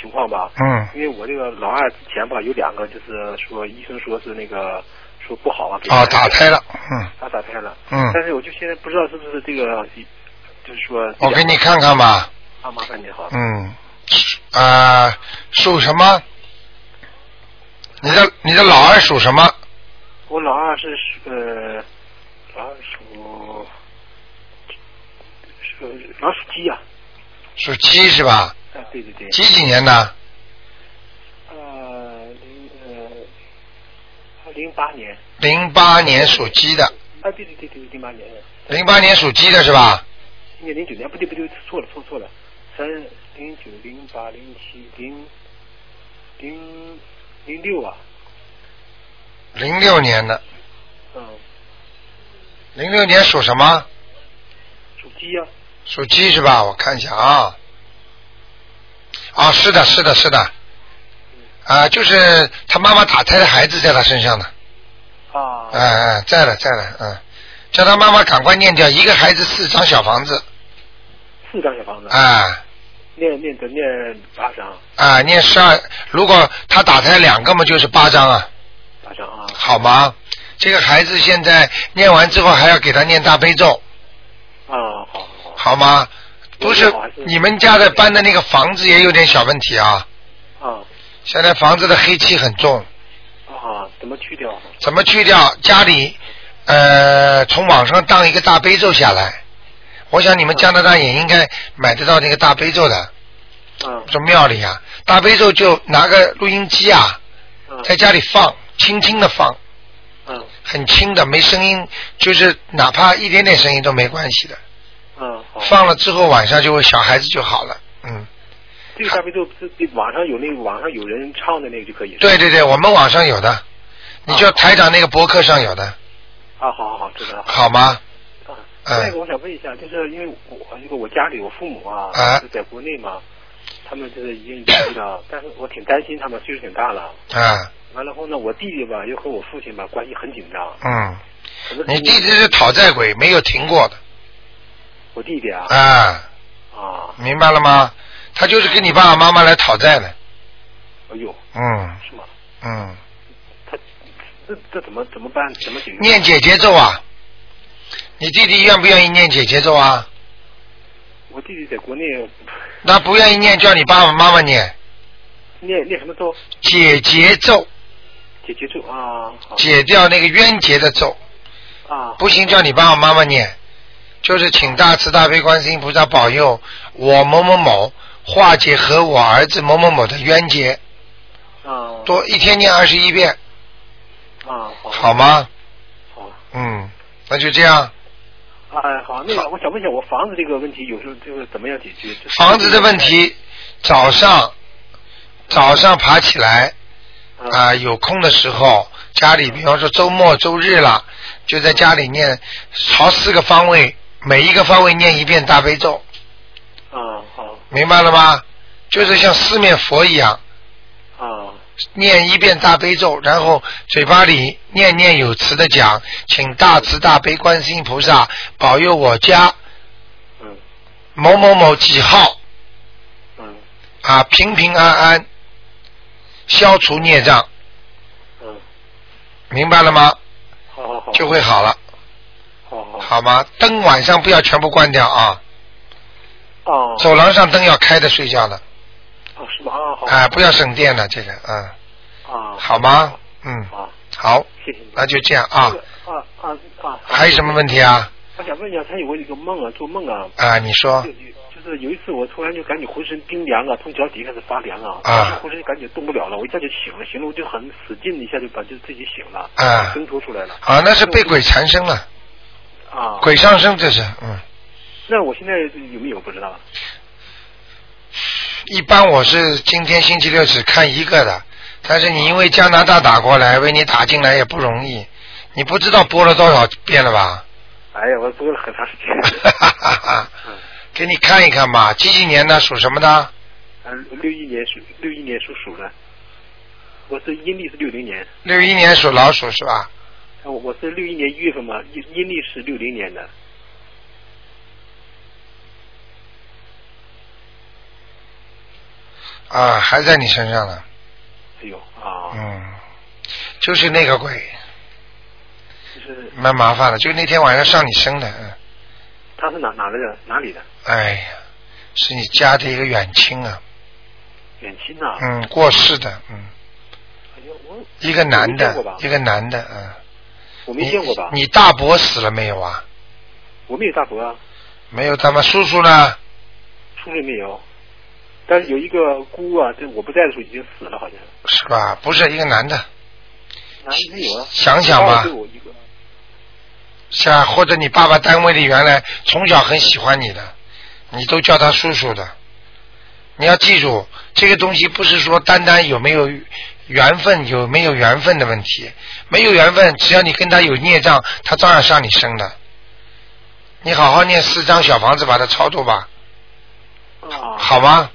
Speaker 6: 情况吧，
Speaker 1: 嗯，
Speaker 6: 因为我这个老二之前吧有两个，就是说医生说是那个说不好啊，给
Speaker 1: 哦，打胎了，嗯
Speaker 6: 他打胎了，
Speaker 1: 嗯，
Speaker 6: 但是我就现在不知道是不是这个，就是说
Speaker 1: 我给你看看吧，
Speaker 6: 啊，麻烦你好，
Speaker 1: 嗯，啊，属什么？你的你的老二属什么？
Speaker 6: 我老二是属呃，老二属属老鼠鸡呀、
Speaker 1: 属鸡是吧？
Speaker 6: 啊，对对对，
Speaker 1: 几几年的？
Speaker 6: 呃零呃零八年。
Speaker 1: 零八年属鸡的，
Speaker 6: 啊，对对对对，零八年，
Speaker 1: 零八年属鸡的是吧？
Speaker 6: 今年零九年，不对不对，错了错错了，三零九零八零七零零零六啊，
Speaker 1: 零六年的，
Speaker 6: 嗯，
Speaker 1: 零六年属什么？
Speaker 6: 属鸡呀、
Speaker 1: 属鸡是吧？我看一下啊。啊，是的，是的，是的。啊，就是他妈妈打胎的孩子在他身上呢。
Speaker 6: 啊，
Speaker 1: 哎哎，在了，在了，嗯。叫他妈妈赶快念掉一个孩子四张小房子，
Speaker 6: 四张小房子，
Speaker 1: 啊
Speaker 6: 念念的念八张，
Speaker 1: 啊，念十二。如果他打胎两个嘛，就是八张啊，
Speaker 6: 八张啊，
Speaker 1: 好吗？这个孩子现在念完之后还要给他念大悲咒，
Speaker 6: 啊，好好
Speaker 1: 吗？不是你们家的搬的那个房子也有点小问题啊，
Speaker 6: 啊。
Speaker 1: 现在房子的黑气很重，
Speaker 6: 啊，怎么去掉？
Speaker 1: 怎么去掉？家里呃，从网上当一个大悲咒下来，我想你们加拿大也应该买得到那个大悲咒的，
Speaker 6: 嗯
Speaker 1: 说庙里啊，大悲咒就拿个录音机啊，
Speaker 6: 嗯
Speaker 1: 在家里放，轻轻的放，
Speaker 6: 嗯
Speaker 1: 很轻的，没声音，就是哪怕一点点声音都没关系的。
Speaker 6: 嗯，
Speaker 1: 放了之后晚上就会小孩子就好了，嗯，
Speaker 6: 这个大悲咒是网上有那个网上有人唱的那个就可以。
Speaker 1: 对对对，我们网上有的，你就台长那个博客上有的，
Speaker 6: 啊，好好好，知道了。
Speaker 1: 好吗？
Speaker 6: 啊，那个我想问一下，就是因为我这个我家里我父母啊，
Speaker 1: 啊
Speaker 6: 是在国内嘛，他们就是已经离异了，但是我挺担心他们岁数挺大了。
Speaker 1: 啊，
Speaker 6: 完了后呢，我弟弟吧又和我父亲吧关系很紧张。
Speaker 1: 嗯，你弟弟是讨债鬼，没有停过的，
Speaker 6: 我弟弟啊。
Speaker 1: 啊，
Speaker 6: 啊，
Speaker 1: 明白了吗？他就是跟你爸爸妈妈来讨债的，
Speaker 6: 哎呦，
Speaker 1: 嗯。
Speaker 6: 是吗？
Speaker 1: 嗯，
Speaker 6: 他这这怎么怎么办？怎么解决？
Speaker 1: 念姐姐咒啊，你弟弟愿不愿意念姐姐咒啊？
Speaker 6: 我弟弟在国内。
Speaker 1: 那不愿意念，叫你爸爸妈妈念。
Speaker 6: 念念什么咒？
Speaker 1: 姐姐咒，
Speaker 6: 解结咒啊，好。
Speaker 1: 解掉那个冤结的咒。
Speaker 6: 啊，
Speaker 1: 不行，叫你爸爸妈妈念，就是请大慈大悲观世音菩萨保佑我某某某化解和我儿子某某某的冤结，
Speaker 6: 啊，
Speaker 1: 多一天念二十一遍，
Speaker 6: 啊，好，
Speaker 1: 好吗？
Speaker 6: 好，
Speaker 1: 嗯，那就这样。
Speaker 6: 哎，好，那个我想问一下，我房子这个问题有时候就是怎么样解决？
Speaker 1: 房子的问题，早上早上爬起来啊、有空的时候，家里比方说周末周日了，就在家里念朝四个方位，每一个方位念一遍大悲咒，
Speaker 6: 啊，好，
Speaker 1: 明白了吗？就是像四面佛一样，
Speaker 6: 啊，
Speaker 1: 念一遍大悲咒，然后嘴巴里念念有词的讲，请大慈大悲观世音菩萨保佑我家
Speaker 6: 嗯。
Speaker 1: 某某某几号
Speaker 6: 嗯。
Speaker 1: 啊平平安安，消除孽障，
Speaker 6: 嗯，
Speaker 1: 明白了吗？
Speaker 6: 好好好，
Speaker 1: 就会好了，
Speaker 6: 好
Speaker 1: 吗？灯晚上不要全部关掉啊，
Speaker 6: 哦。
Speaker 1: 走廊上灯要开着睡觉的，
Speaker 6: 哦是吧？啊好，
Speaker 1: 啊，不要省电了这个，嗯，
Speaker 6: 啊，
Speaker 1: 好吗？嗯，
Speaker 6: 好，
Speaker 1: 好，
Speaker 6: 谢谢你。
Speaker 1: 那就这样啊。
Speaker 6: 那。个啊啊啊！
Speaker 1: 还有什么问题啊？
Speaker 6: 我想问一下，他有过一个梦啊，做梦啊，
Speaker 1: 啊，你说。
Speaker 6: 就就是有一次我突然就感觉浑身冰凉啊，从脚底开始发凉啊，
Speaker 1: 啊。
Speaker 6: 浑身就感觉动不了了，我一下就醒了，醒了我就很使劲一下就把就自己醒了，
Speaker 1: 啊。
Speaker 6: 挣脱出来了。
Speaker 1: 啊，那是被鬼缠身了，
Speaker 6: 啊。
Speaker 1: 鬼上身这是，嗯。
Speaker 6: 那我现在有没有不知道？
Speaker 1: 一般我是今天星期六只看一个的，但是你因为加拿大打过来，为你打进来也不容易，你不知道播了多少遍了吧？
Speaker 6: 哎呀，我播了很长时间。嗯，
Speaker 1: 给你看一看吧，几几年的，属什么的？
Speaker 6: 嗯，六一年属六一年属鼠的，我是阴历是六零年，
Speaker 1: 六一年属老鼠是吧？
Speaker 6: 啊我我是六一年一月份嘛，阴阴历是六零年的。
Speaker 1: 啊，还在你身上呢。
Speaker 6: 哎呦啊，
Speaker 1: 嗯，就是那个鬼，
Speaker 6: 就是
Speaker 1: 蛮麻烦的，就那天晚上上你身的，嗯，
Speaker 6: 他是哪哪来的？哪里的？
Speaker 1: 哎呀，是你家的一个远亲啊，
Speaker 6: 远亲呐、
Speaker 1: 嗯，过世的，嗯，
Speaker 6: 哎呀，我
Speaker 1: 一个男的一个男的，嗯。
Speaker 6: 我没见过吧？
Speaker 1: 你你大伯死了没有啊？
Speaker 6: 我没有大伯啊，
Speaker 1: 没有，他们叔叔呢？
Speaker 6: 叔叔没有，但是有一个姑啊，这我不在的时候已经死了，好像。
Speaker 1: 是吧？不是一个男的，
Speaker 6: 男的没有啊？
Speaker 1: 想想吧
Speaker 6: 哦对我一个。
Speaker 1: 像或者你爸爸单位里原来从小很喜欢你的，你都叫他叔叔的。你要记住，这个东西不是说单单有没有缘分有没有缘分的问题，没有缘分，只要你跟他有孽障，他照样上你生的。你好好念四张小房子，把它超度吧，
Speaker 6: 啊。
Speaker 1: 好吗？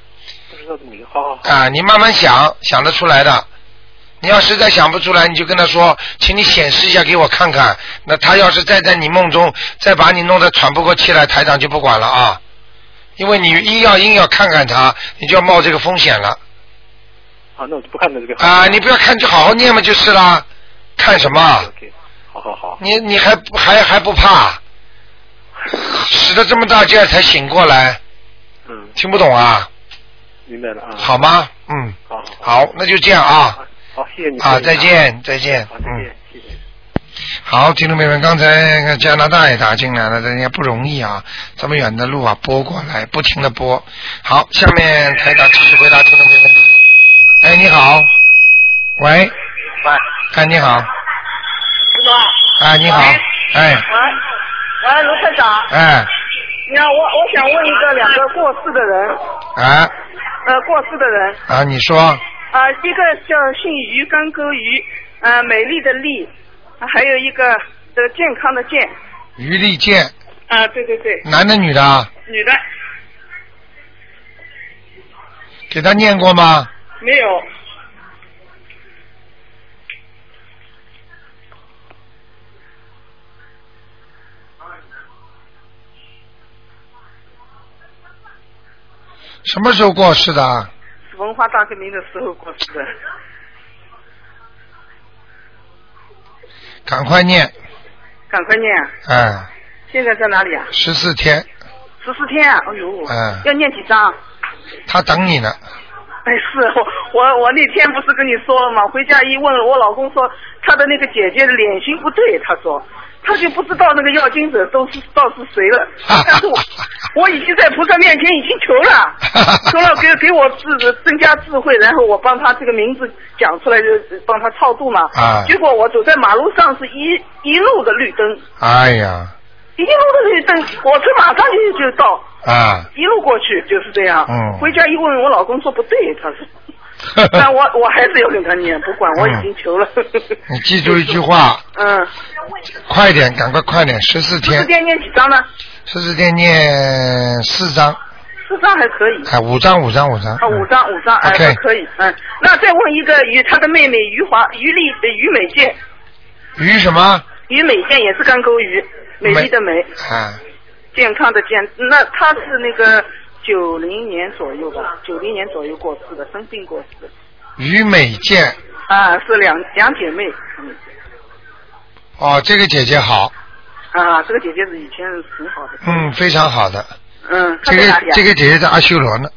Speaker 6: 不知道怎么回事。好好好。
Speaker 1: 啊，你慢慢想，想得出来的。你要实在想不出来，你就跟他说，请你显示一下给我看看。那他要是再在你梦中再把你弄得喘不过气来，台长就不管了啊。因为你硬要硬要看看他，你就要冒这个风险了
Speaker 6: 啊，那我就不看了这个。
Speaker 1: 啊！你不要看，就好好念嘛就是啦。看什么
Speaker 6: 好好好。
Speaker 1: 你你还不还还不怕？使了这么大劲儿才醒过来，
Speaker 6: 嗯，
Speaker 1: 听不懂啊？
Speaker 6: 明白了啊。
Speaker 1: 好吗？嗯，
Speaker 6: 好好
Speaker 1: 那就这样啊。
Speaker 6: 好，谢谢你。
Speaker 1: 啊，再见，再见。
Speaker 6: 好，再
Speaker 1: 嗯。
Speaker 6: 见。
Speaker 1: 好，听众朋友们，刚才加拿大也打进来了，人家不容易啊，这么远的路啊，拨过来，不停的拨。好，下面台长继续回答听众朋友问题。哎，你好，喂，
Speaker 7: 喂，
Speaker 1: 哎，你好，
Speaker 7: 师傅。
Speaker 1: 哎，你好，哎，
Speaker 7: 喂，喂，卢科长，
Speaker 1: 哎，
Speaker 7: 你好，我我想问一个两个过世的人，
Speaker 1: 啊，
Speaker 7: 呃，过世的人，
Speaker 1: 啊，你说，
Speaker 7: 啊，一个叫姓于，干戈于，呃，美丽的丽，呃还有一个这个健康的健，
Speaker 1: 于丽健，
Speaker 7: 啊、对对对，
Speaker 1: 男的女的啊？
Speaker 7: 女的。
Speaker 1: 给他念过吗？
Speaker 7: 没有，
Speaker 1: 什么时候过世的
Speaker 7: 文化大革命的时候过世的，
Speaker 1: 赶快念，
Speaker 7: 赶快念，
Speaker 1: 哎，
Speaker 7: 现在在哪里啊？
Speaker 1: 十四天，
Speaker 7: 十四天啊，哎呦，
Speaker 1: 嗯
Speaker 7: 要念几张？
Speaker 1: 他等你呢，
Speaker 7: 哎，是我我我那天不是跟你说了吗？回家一问，我老公说他的那个姐姐脸型不对，他说他就不知道那个要经者都是到是谁了。但是我我已经在菩萨面前已经求了，求了给给我智增加智慧，然后我帮他这个名字讲出来，就帮他超度嘛。
Speaker 1: 啊
Speaker 7: 结果我走在马路上是一一路的绿灯，
Speaker 1: 哎呀，
Speaker 7: 一路的绿灯，火车马上就就到。
Speaker 1: 啊，
Speaker 7: 一路过去就是这样。
Speaker 1: 嗯。
Speaker 7: 回家一问，我老公说不对，他说，但我我还是要跟他念，不管我已经求了。
Speaker 1: 你记住一句话，
Speaker 7: 嗯，
Speaker 1: 快点，赶快快点，十四天，十
Speaker 7: 四天念几张呢？
Speaker 1: 十四天念四张，
Speaker 7: 四张还可以。
Speaker 1: 哎，五张五张五张，
Speaker 7: 啊，五张五张，哎，还可以，嗯，那再问一个于他的妹妹于华于丽呃于美健，
Speaker 1: 于什么？
Speaker 7: 于美健也是干沟鱼，美丽的美，
Speaker 1: 啊，
Speaker 7: 健康的健，那她是那个九零年左右吧，九零年左右过世的，生病过世的，
Speaker 1: 于美健，
Speaker 7: 啊，是两两姐妹，嗯。
Speaker 1: 哦，这个姐姐好，
Speaker 7: 啊，这个姐姐是以前很好的。
Speaker 1: 嗯，非常好的，
Speaker 7: 嗯，
Speaker 1: 这个？这个姐姐在阿修罗呢，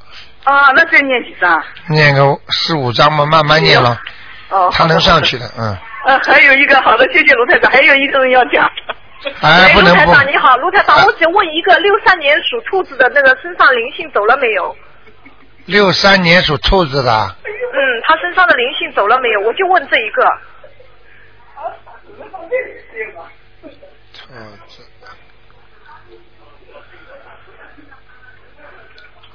Speaker 7: 啊，那再念几张？
Speaker 1: 念个四五张嘛，慢慢念了，
Speaker 7: 哦，
Speaker 1: 她能上去
Speaker 7: 的。
Speaker 1: 嗯，
Speaker 7: 呃，还有一个好的，谢谢卢太太，还有一个人要讲。
Speaker 1: 哎，不能不，
Speaker 8: 卢台长你好，卢台长，
Speaker 1: 啊
Speaker 8: 我只问一个六三年属兔子的那个身上灵性走了没有？
Speaker 1: 六三年属兔子的，
Speaker 8: 嗯，他身上的灵性走了没有？我就问这一个。
Speaker 1: 兔子，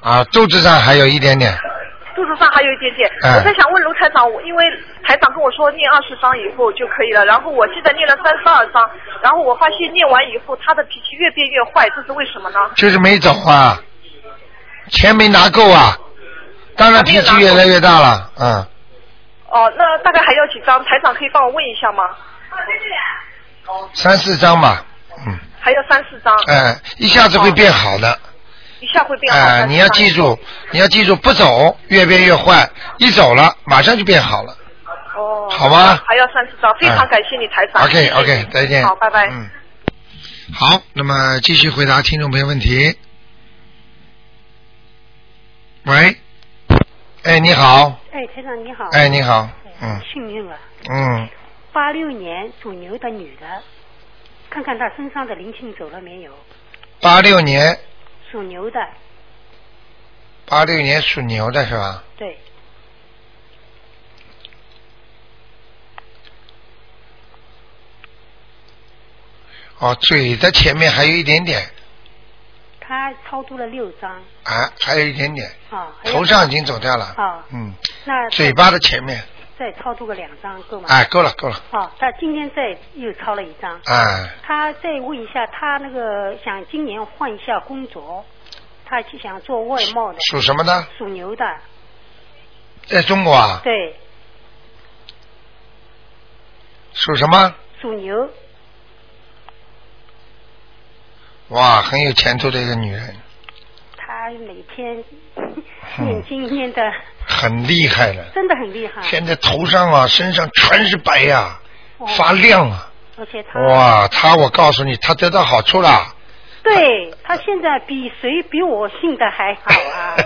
Speaker 1: 啊，肚子上还有一点点，
Speaker 8: 肚子上还有一点点，
Speaker 1: 嗯
Speaker 8: 我在想问卢台长，我因为台长跟我说念二十章以后就可以了，然后我现在念了三十二章，然后我发现念完以后他的脾气越变越坏，这是为什么呢？
Speaker 1: 就是没走啊，钱没拿够啊，当然脾气越来越大了，嗯，
Speaker 8: 哦，那大概还要几张？台长可以帮我问一下吗？
Speaker 1: 三四张吧，嗯，
Speaker 8: 还要三四张，
Speaker 1: 哎，一下子会变好的，
Speaker 8: 一下会变好。
Speaker 1: 哎，你要记住，你要记住，不走越变越坏，一走了马上就变好了。
Speaker 8: 哦，
Speaker 1: 好吗
Speaker 8: 还要三十张，非常感谢你台长。
Speaker 1: OK OK，再见。
Speaker 8: 好，拜拜。
Speaker 1: 嗯，好，那么继续回答听众朋友问题。喂，哎，你好，
Speaker 9: 哎，台长你好。
Speaker 1: 哎，你好，嗯
Speaker 9: 幸运了，
Speaker 1: 嗯，
Speaker 9: 八六年属牛的女的，看看她身上的灵性走了没有？
Speaker 1: 八六年，
Speaker 9: 属牛的，
Speaker 1: 八六年属牛的是吧？
Speaker 9: 对，
Speaker 1: 哦，嘴的前面还有一点点，
Speaker 9: 他超度了六张。
Speaker 1: 啊，还有一点点，
Speaker 9: 啊，还有
Speaker 1: 头上已经走掉了，
Speaker 9: 啊，
Speaker 1: 嗯，
Speaker 9: 那
Speaker 1: 嘴巴的前面，
Speaker 9: 再超度个两张够吗？
Speaker 1: 哎，够了够了，
Speaker 9: 哦，他今天再又超了一张。
Speaker 1: 哎，
Speaker 9: 他再问一下，他那个想今年换一下工作，他就想做外贸的，
Speaker 1: 属什么的？
Speaker 9: 属牛的，
Speaker 1: 在中国啊？
Speaker 9: 对，
Speaker 1: 属什么？
Speaker 9: 属牛，
Speaker 1: 哇，很有前途的一个女人，
Speaker 9: 她每天念经念的
Speaker 1: 很厉害了。
Speaker 9: 真的很厉害。
Speaker 1: 现在头上啊、身上全是白呀、
Speaker 9: 哦
Speaker 1: 发亮啊！
Speaker 9: 而且他
Speaker 1: 哇，他我告诉你，他得到好处了。
Speaker 9: 对他现在比谁比我信的还好啊！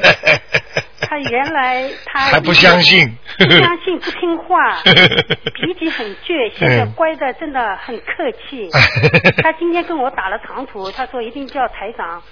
Speaker 9: 他原来他
Speaker 1: 还不相信
Speaker 9: 不相信不听话，脾气很倔，现在乖的真的很客气。他今天跟我打了长途，他说一定叫台长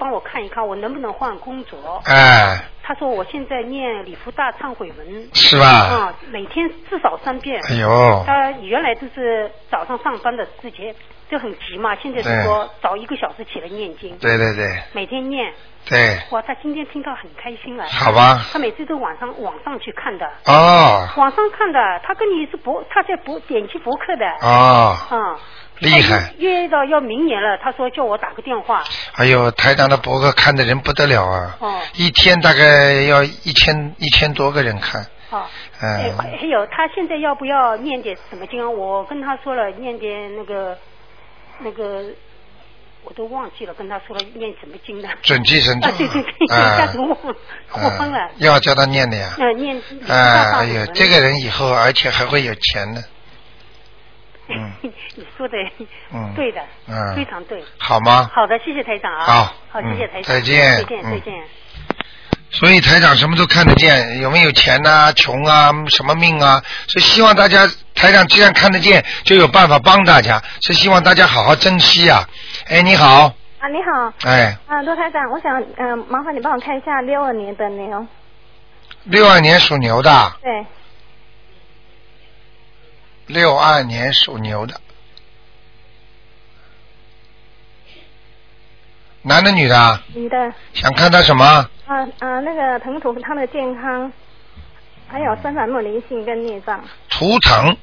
Speaker 9: 帮我看一看，我能不能换工作。
Speaker 1: 哎，
Speaker 9: 他说我现在念礼佛大忏悔文，
Speaker 1: 是吧
Speaker 9: 啊、每天至少三遍。
Speaker 1: 哎呦
Speaker 9: 他原来都是早上上班的时间就很急嘛，现在是说早一个小时起来念经。
Speaker 1: 对对对
Speaker 9: 每天念。
Speaker 1: 对，
Speaker 9: 哇，他今天听到很开心了。
Speaker 1: 好吧
Speaker 9: 他每次都晚上网上去看的。
Speaker 1: 哦
Speaker 9: 网上看的，他跟你是博，他在博点击博客的。
Speaker 1: 哦，
Speaker 9: 嗯。
Speaker 1: 厉害！
Speaker 9: 约到要明年了，他说叫我打个电话。
Speaker 1: 哎呦，台长的博客看的人不得了啊！
Speaker 9: 哦。
Speaker 1: 一天大概要一千一千多个人看。
Speaker 9: 哦。哎
Speaker 1: 嗯，
Speaker 9: 还有他现在要不要念点什么经啊？我跟他说了，念点那个那个，我都忘记了，跟他说了念什么经的。
Speaker 1: 准提神咒
Speaker 9: 啊，对对对，一
Speaker 1: 啊
Speaker 9: 下子忘了，我疯了
Speaker 1: 嗯。要叫他念的呀。
Speaker 9: 呃，念。
Speaker 1: 哎，哎呦，这个人以后而且还会有钱的。嗯，
Speaker 9: 你说的，
Speaker 1: 嗯
Speaker 9: 对的，
Speaker 1: 嗯
Speaker 9: 非常对。
Speaker 1: 好吗？
Speaker 9: 好的，谢谢台长啊。
Speaker 1: 好
Speaker 9: 好，谢谢台长。
Speaker 1: 嗯再见
Speaker 9: 再见，
Speaker 1: 嗯
Speaker 9: 再见。
Speaker 1: 所以台长什么都看得见，有没有钱呐、穷啊、什么命啊，所以希望大家台长既然看得见，就有办法帮大家，是希望大家好好珍惜啊。哎，你好，
Speaker 10: 啊，你好。
Speaker 1: 哎，
Speaker 10: 啊，罗台长，我想，嗯、麻烦你帮我看一下六二年的牛。
Speaker 1: 六二年属牛的，
Speaker 10: 对，
Speaker 1: 六二年属牛的，男的女的啊？
Speaker 10: 女的。
Speaker 1: 想看他什么？
Speaker 10: 啊啊，那个腾图他的健康，还有身上有没有灵性跟孽障？
Speaker 1: 图腾，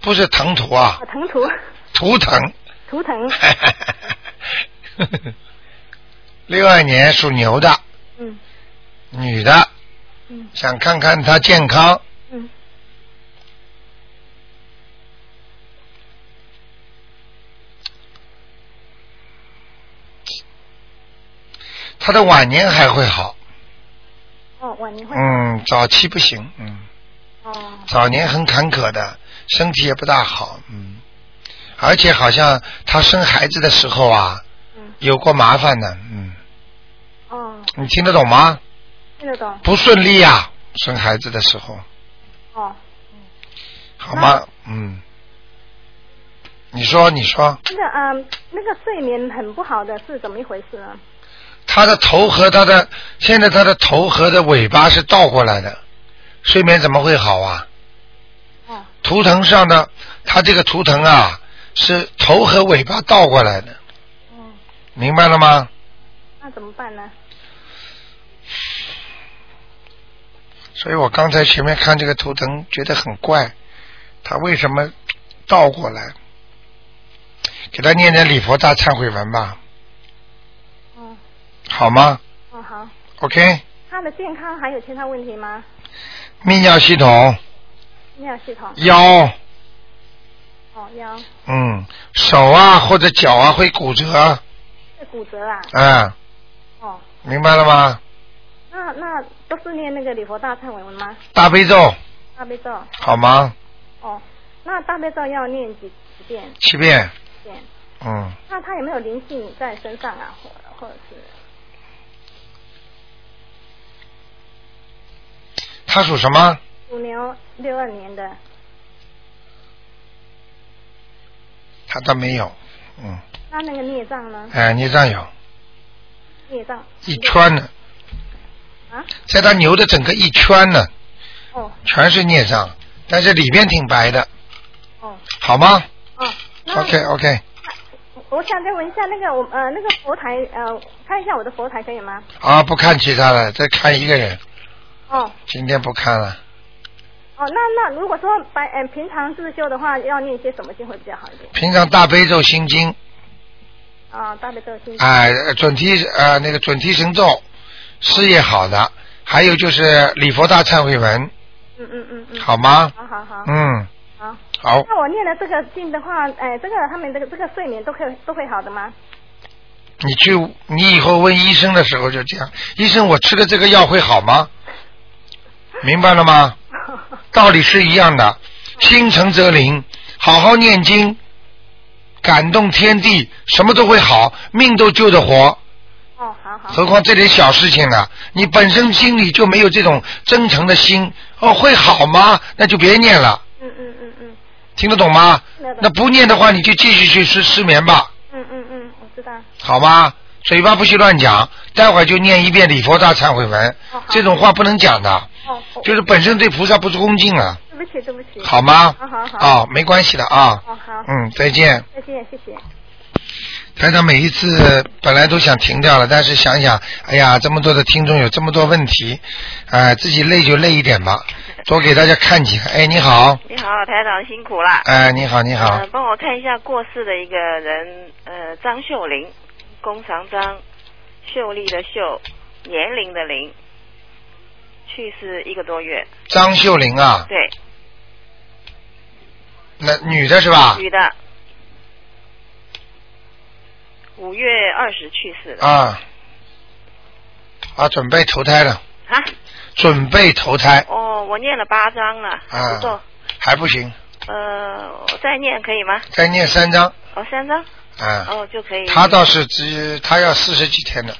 Speaker 1: 不是腾图啊
Speaker 10: 啊，，腾图，
Speaker 1: 图腾。
Speaker 10: 图腾。
Speaker 1: 六二年属牛的，
Speaker 10: 嗯
Speaker 1: 女的，
Speaker 10: 嗯
Speaker 1: 想看看他健康，
Speaker 10: 嗯，
Speaker 1: 她的晚年还会好，
Speaker 10: 哦，晚年会。
Speaker 1: 嗯，早期不行，嗯，
Speaker 10: 哦。
Speaker 1: 早年很坎坷的，身体也不大好，嗯，而且好像他生孩子的时候啊，有过麻烦的，嗯，
Speaker 10: 哦，
Speaker 1: 你听得懂吗？
Speaker 10: 听得懂。
Speaker 1: 不顺利呀、生孩子的时候，
Speaker 10: 哦，
Speaker 1: 好吗？嗯，你说，你说，
Speaker 10: 那个嗯，那个睡眠很不好的是怎么一回事呢？
Speaker 1: 他的头和他的现在他的头和的尾巴是倒过来的，睡眠怎么会好啊？
Speaker 10: 哦。
Speaker 1: 图腾上的他这个图腾啊，是头和尾巴倒过来的。
Speaker 10: 嗯。
Speaker 1: 明白了吗？
Speaker 10: 那怎么办呢？
Speaker 1: 所以我刚才前面看这个图腾觉得很怪，他为什么倒过来？给他念点礼佛大忏悔文吧。
Speaker 10: 哦。
Speaker 1: 好吗
Speaker 10: 哦，好。
Speaker 1: ？OK，
Speaker 10: 他的健康还有其他问题吗？
Speaker 1: 泌尿系统、泌
Speaker 10: 尿系统。
Speaker 1: 腰，
Speaker 10: 哦，腰
Speaker 1: 嗯，手啊或者脚啊会骨折，
Speaker 10: 会骨折啊。
Speaker 1: 嗯，
Speaker 10: 哦，
Speaker 1: 明白了吗？
Speaker 10: 那那都是念那个礼佛大忏悔文吗？
Speaker 1: 大悲咒
Speaker 10: 大悲咒。
Speaker 1: 好吗？
Speaker 10: 哦，那大悲咒要念几几遍？
Speaker 1: 七遍，
Speaker 10: 七遍。
Speaker 1: 嗯，
Speaker 10: 那他有没有灵性在身上啊？或或者是
Speaker 1: 他属什么？
Speaker 10: 属牛六二年的？
Speaker 1: 他倒没有，嗯，
Speaker 10: 那那个孽障呢？
Speaker 1: 哎，孽障有
Speaker 10: 孽障
Speaker 1: 一圈呢，
Speaker 10: 啊？
Speaker 1: 在他牛的整个一圈呢，
Speaker 10: 哦
Speaker 1: 全是孽障，但是里边挺白的，
Speaker 10: 哦
Speaker 1: 好吗
Speaker 10: 哦。
Speaker 1: ？OK OK，
Speaker 10: 我想再问一下，那个我呃那个佛台呃，看一下我的佛台可以吗？
Speaker 1: 啊，不看其他的，再看一个人，
Speaker 10: 哦
Speaker 1: 今天不看了。
Speaker 10: 哦，那那如果说白呃平常自修的话，要念些什么经会比较好一点？
Speaker 1: 平常大悲咒心经，
Speaker 10: 啊、大悲咒心。
Speaker 1: 哎、准提呃那个准提神咒，事业好的，还有就是礼佛大忏悔文，
Speaker 10: 嗯嗯嗯嗯。
Speaker 1: 好吗
Speaker 10: 好好好。
Speaker 1: 嗯，
Speaker 10: 好。
Speaker 1: 好
Speaker 10: 那我念了这个经的话，哎、这个他们这个这个睡眠都可以都会好的吗？
Speaker 1: 你去你以后问医生的时候就这样，医生我吃的这个药会好吗？明白了吗？道理是一样的，心诚则灵，好好念经，感动天地，什么都会好，命都救得活。
Speaker 10: 哦，好好。
Speaker 1: 何况这点小事情呢？你本身心里就没有这种真诚的心，哦，会好吗？那就别念了，
Speaker 10: 嗯嗯嗯嗯
Speaker 1: 听得懂吗？那不念的话，你就继续去失失眠吧，
Speaker 10: 嗯嗯嗯，我知道。
Speaker 1: 好吗？嘴巴不许乱讲，待会儿就念一遍礼佛大忏悔文，这种话不能讲的，就是本身对菩萨不是恭敬啊，
Speaker 10: 对不起对不起。
Speaker 1: 好吗？
Speaker 10: 好好好。
Speaker 1: 哦，没关系的啊。
Speaker 10: 哦好。
Speaker 1: 嗯，再见。
Speaker 10: 再见，谢谢。
Speaker 1: 台长每一次本来都想停掉了，但是想想，哎呀，这么多的听众有这么多问题，哎、自己累就累一点吧，多给大家看几个。哎，你好，
Speaker 11: 你好，台长辛苦了。
Speaker 1: 哎，你好，你好
Speaker 11: 呃，，帮我看一下过世的一个人，呃，张秀玲，弓长张，秀丽的秀，年龄的龄，去世一个多月。
Speaker 1: 张秀玲啊，
Speaker 11: 对，
Speaker 1: 那女的是吧？
Speaker 11: 女的，五月二十去世的。
Speaker 1: 啊，啊，准备投胎了，
Speaker 11: 啊？
Speaker 1: 准备投胎
Speaker 11: 哦，我念了八章了，
Speaker 1: 啊
Speaker 11: 不够。
Speaker 1: 还不行，
Speaker 11: 呃，我再念可以吗？
Speaker 1: 再念三张
Speaker 11: 哦，三张。
Speaker 1: 啊。
Speaker 11: 哦，就可以。
Speaker 1: 他倒是只他要四十几天的，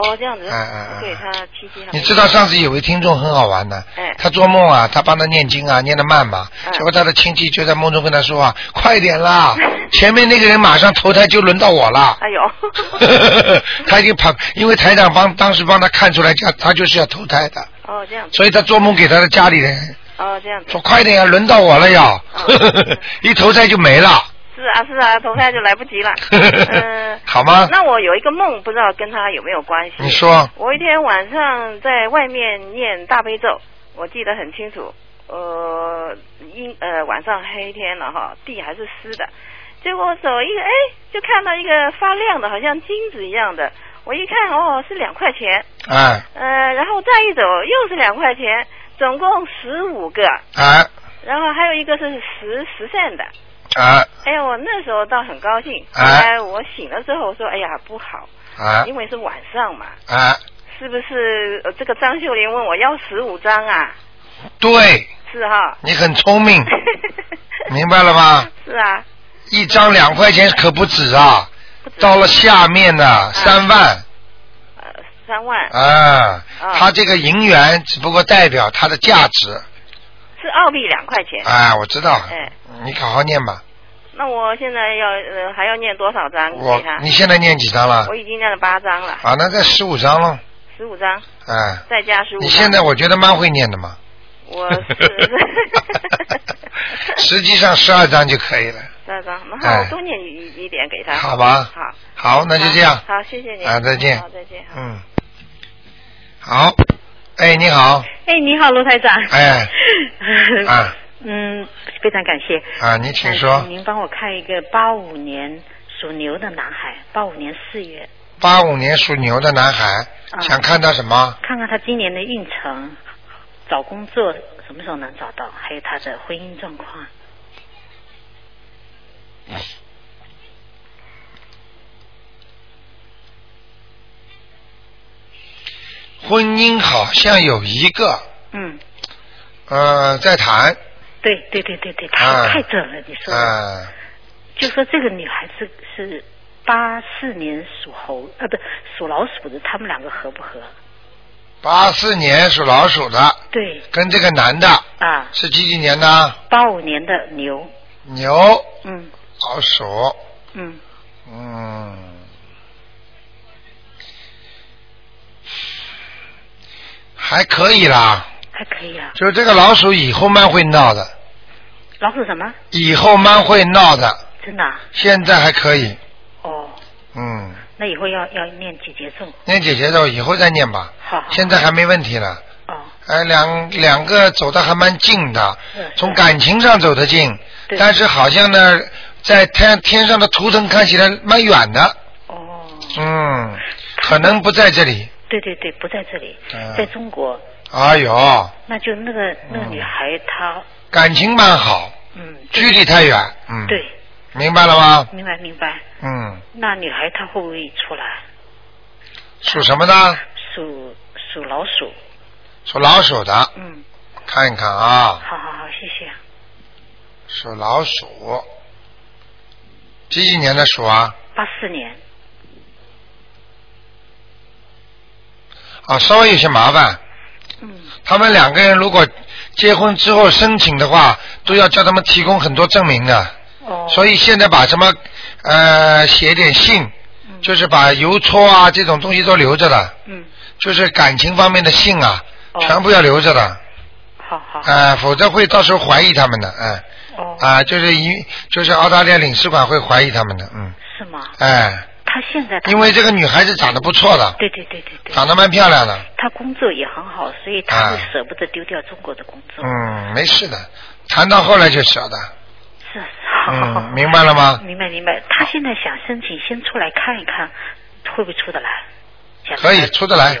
Speaker 11: 哦，这样子。
Speaker 1: 嗯嗯嗯
Speaker 11: 对他七七
Speaker 1: 你知道上次有位听众很好玩的，
Speaker 11: 哎。
Speaker 1: 他做梦啊，他帮他念经啊，念得慢嘛，
Speaker 11: 嗯。
Speaker 1: 结果他的亲戚就在梦中跟他说啊，快点啦，前面那个人马上投胎就轮到我了。
Speaker 11: 哎呦，
Speaker 1: 他已经跑，因为台长帮当时帮他看出来，他他就是要投胎的，
Speaker 11: 哦这样子，
Speaker 1: 所以他做梦给他的家里人
Speaker 11: 哦这样子。
Speaker 1: 说快点啊，轮到我了要，
Speaker 11: 嗯
Speaker 1: 一投胎就没了，
Speaker 11: 是啊是啊，投胎就来不及了。嗯、
Speaker 1: 好吗？
Speaker 11: 那我有一个梦，不知道跟他有没有关系。
Speaker 1: 你说
Speaker 11: 我一天晚上在外面念大悲咒，我记得很清楚。呃，阴呃晚上黑天了哈，地还是湿的。结果走一个哎，就看到一个发亮的，好像金子一样的。我一看哦，是两块钱。
Speaker 1: 哎
Speaker 11: 呃，然后再一走又是两块钱，总共十五个。
Speaker 1: 哎
Speaker 11: 然后还有一个是十十散的。
Speaker 1: 哎
Speaker 11: 哎呀，我那时候倒很高兴。后
Speaker 1: 哎
Speaker 11: 来我醒了之后说，哎呀不好，
Speaker 1: 啊。
Speaker 11: 因为是晚上嘛，
Speaker 1: 啊，
Speaker 11: 是不是？呃这个张秀莲问我要十五张啊？
Speaker 1: 对。
Speaker 11: 是哈。
Speaker 1: 你很聪明，明白了吗？
Speaker 11: 是啊，
Speaker 1: 一张两块钱可不止啊，到了下面呢三万。
Speaker 11: 三万。
Speaker 1: 啊，
Speaker 11: 啊。
Speaker 1: 它这个银元只不过代表它的价值，
Speaker 11: 是澳币两块钱。
Speaker 1: 哎，我知道，
Speaker 11: 哎，
Speaker 1: 你好好念吧。
Speaker 11: 那我现在要呃还要念多少张
Speaker 1: 我
Speaker 11: 给他？
Speaker 1: 你现在念几张了
Speaker 11: 我？已经念了八张了，
Speaker 1: 啊，那在十五张了，
Speaker 11: 十五张，
Speaker 1: 哎，
Speaker 11: 再加十五。
Speaker 1: 你现在我觉得蛮会念的嘛，
Speaker 11: 我 是
Speaker 1: 实际上十二张就可以了。
Speaker 11: 十二张，那
Speaker 1: 哎
Speaker 11: 好，我多念一一点给他。
Speaker 1: 好吧
Speaker 11: 好，
Speaker 1: 好，那就这样。
Speaker 11: 好，谢谢你。
Speaker 1: 啊再见
Speaker 11: 好，再见。
Speaker 1: 嗯，好，哎，你好，
Speaker 12: 哎，你好，卢台长。
Speaker 1: 哎，啊
Speaker 12: 嗯，非常感谢。
Speaker 1: 啊，你请
Speaker 12: 呃
Speaker 1: 说，
Speaker 12: 您帮我看一个八五年属牛的男孩，八五年四月，
Speaker 1: 八五年属牛的男孩，
Speaker 12: 啊
Speaker 1: 想看他什么？
Speaker 12: 看看他今年的运程，找工作什么时候能找到，还有他的婚姻状况。
Speaker 1: 婚姻好像有一个，
Speaker 12: 嗯，
Speaker 1: 呃，在谈，
Speaker 12: 对对对对对，谈
Speaker 1: 啊。
Speaker 12: 太准了，你说就说这个女孩子是八四年属猴，啊，不属老鼠的，他们两个合不合？
Speaker 1: 八四年属老鼠的，
Speaker 12: 对。
Speaker 1: 跟这个男的
Speaker 12: 啊，
Speaker 1: 是几几年的？
Speaker 12: 八五年的牛，
Speaker 1: 牛，
Speaker 12: 嗯。
Speaker 1: 老鼠，
Speaker 12: 嗯，
Speaker 1: 嗯，还可以啦。
Speaker 12: 还可以啊。
Speaker 1: 就这个老鼠以后蛮会闹的，
Speaker 12: 老鼠什么？
Speaker 1: 以后蛮会闹的，
Speaker 12: 真的、啊？
Speaker 1: 现在还可以。
Speaker 12: 哦，
Speaker 1: 嗯，
Speaker 12: 那以后要要念几节咒？
Speaker 1: 念姐姐咒以后再念吧，
Speaker 12: 好好。
Speaker 1: 现在还没问题了。
Speaker 12: 哦。
Speaker 1: 哎，两两个走的还蛮近的，
Speaker 12: 是
Speaker 1: 从感情上走得近，
Speaker 12: 对
Speaker 1: 但是好像呢，在天天上的图腾看起来蛮远的。
Speaker 12: 哦。
Speaker 1: 嗯，可能不在这里。
Speaker 12: 对对对，不在这里，
Speaker 1: 嗯
Speaker 12: 在中国。
Speaker 1: 哎呦，
Speaker 12: 那就那个那个女孩她，
Speaker 1: 感情蛮好，
Speaker 12: 嗯，
Speaker 1: 距离太远，嗯，
Speaker 12: 对，
Speaker 1: 明白了吗？
Speaker 12: 明白明白。
Speaker 1: 嗯，
Speaker 12: 那女孩她会不会出来？
Speaker 1: 属什么呢？
Speaker 12: 属属老鼠。
Speaker 1: 属老鼠的，
Speaker 12: 嗯，
Speaker 1: 看一看啊，
Speaker 12: 好好好，谢谢。
Speaker 1: 属老鼠，几几年的鼠啊？
Speaker 12: 八四年。
Speaker 1: 啊，稍微有些麻烦。
Speaker 12: 嗯。
Speaker 1: 他们两个人如果结婚之后申请的话，都要叫他们提供很多证明的。
Speaker 12: 哦。
Speaker 1: 所以现在把什么呃写点信，
Speaker 12: 嗯
Speaker 1: 就是把邮戳啊这种东西都留着的。
Speaker 12: 嗯。
Speaker 1: 就是感情方面的信啊，
Speaker 12: 哦
Speaker 1: 全部要留着的。
Speaker 12: 好好。
Speaker 1: 啊、否则会到时候怀疑他们的，哎、
Speaker 12: 哦。
Speaker 1: 啊、就是一就是澳大利亚领事馆会怀疑他们的，嗯，
Speaker 12: 是吗？
Speaker 1: 哎、
Speaker 12: 她现在她
Speaker 1: 因为这个女孩子长得不错的，
Speaker 12: 对对对对对，
Speaker 1: 长得蛮漂亮的，
Speaker 12: 她工作也很好，所以她
Speaker 1: 啊
Speaker 12: 会舍不得丢掉中国的工作。
Speaker 1: 嗯，没事的，谈到后来就晓得，
Speaker 12: 是，好好好。
Speaker 1: 嗯，明白了吗？
Speaker 12: 明白明白，她现在想申请，先出来看一看，会不会出得来？
Speaker 1: 可以出得来，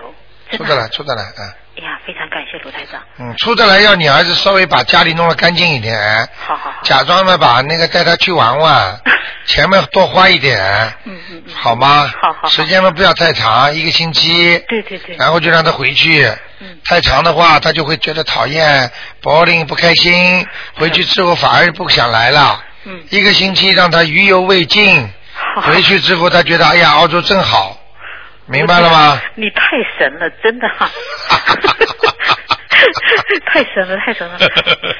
Speaker 1: 出得来，出得来，嗯
Speaker 12: 哎呀，非常感谢卢台长。
Speaker 1: 嗯，出得来要你儿子稍微把家里弄得干净一点，
Speaker 12: 好好好。
Speaker 1: 假装的把那个带他去玩玩，钱嘛多花一点，
Speaker 12: 嗯嗯嗯。
Speaker 1: 好吗？
Speaker 12: 好好好
Speaker 1: 时间嘛不要太长，一个星期。
Speaker 12: 对对对。
Speaker 1: 然后就让他回去。
Speaker 12: 嗯。
Speaker 1: 太长的话，他就会觉得讨厌、boring、不开心，回去之后反而不想来了。
Speaker 12: 嗯。
Speaker 1: 一个星期让他余犹未尽，回去之后他觉得哎呀，澳洲真好。明白了吗？
Speaker 12: 你太神了，真的哈、太神了，太神了，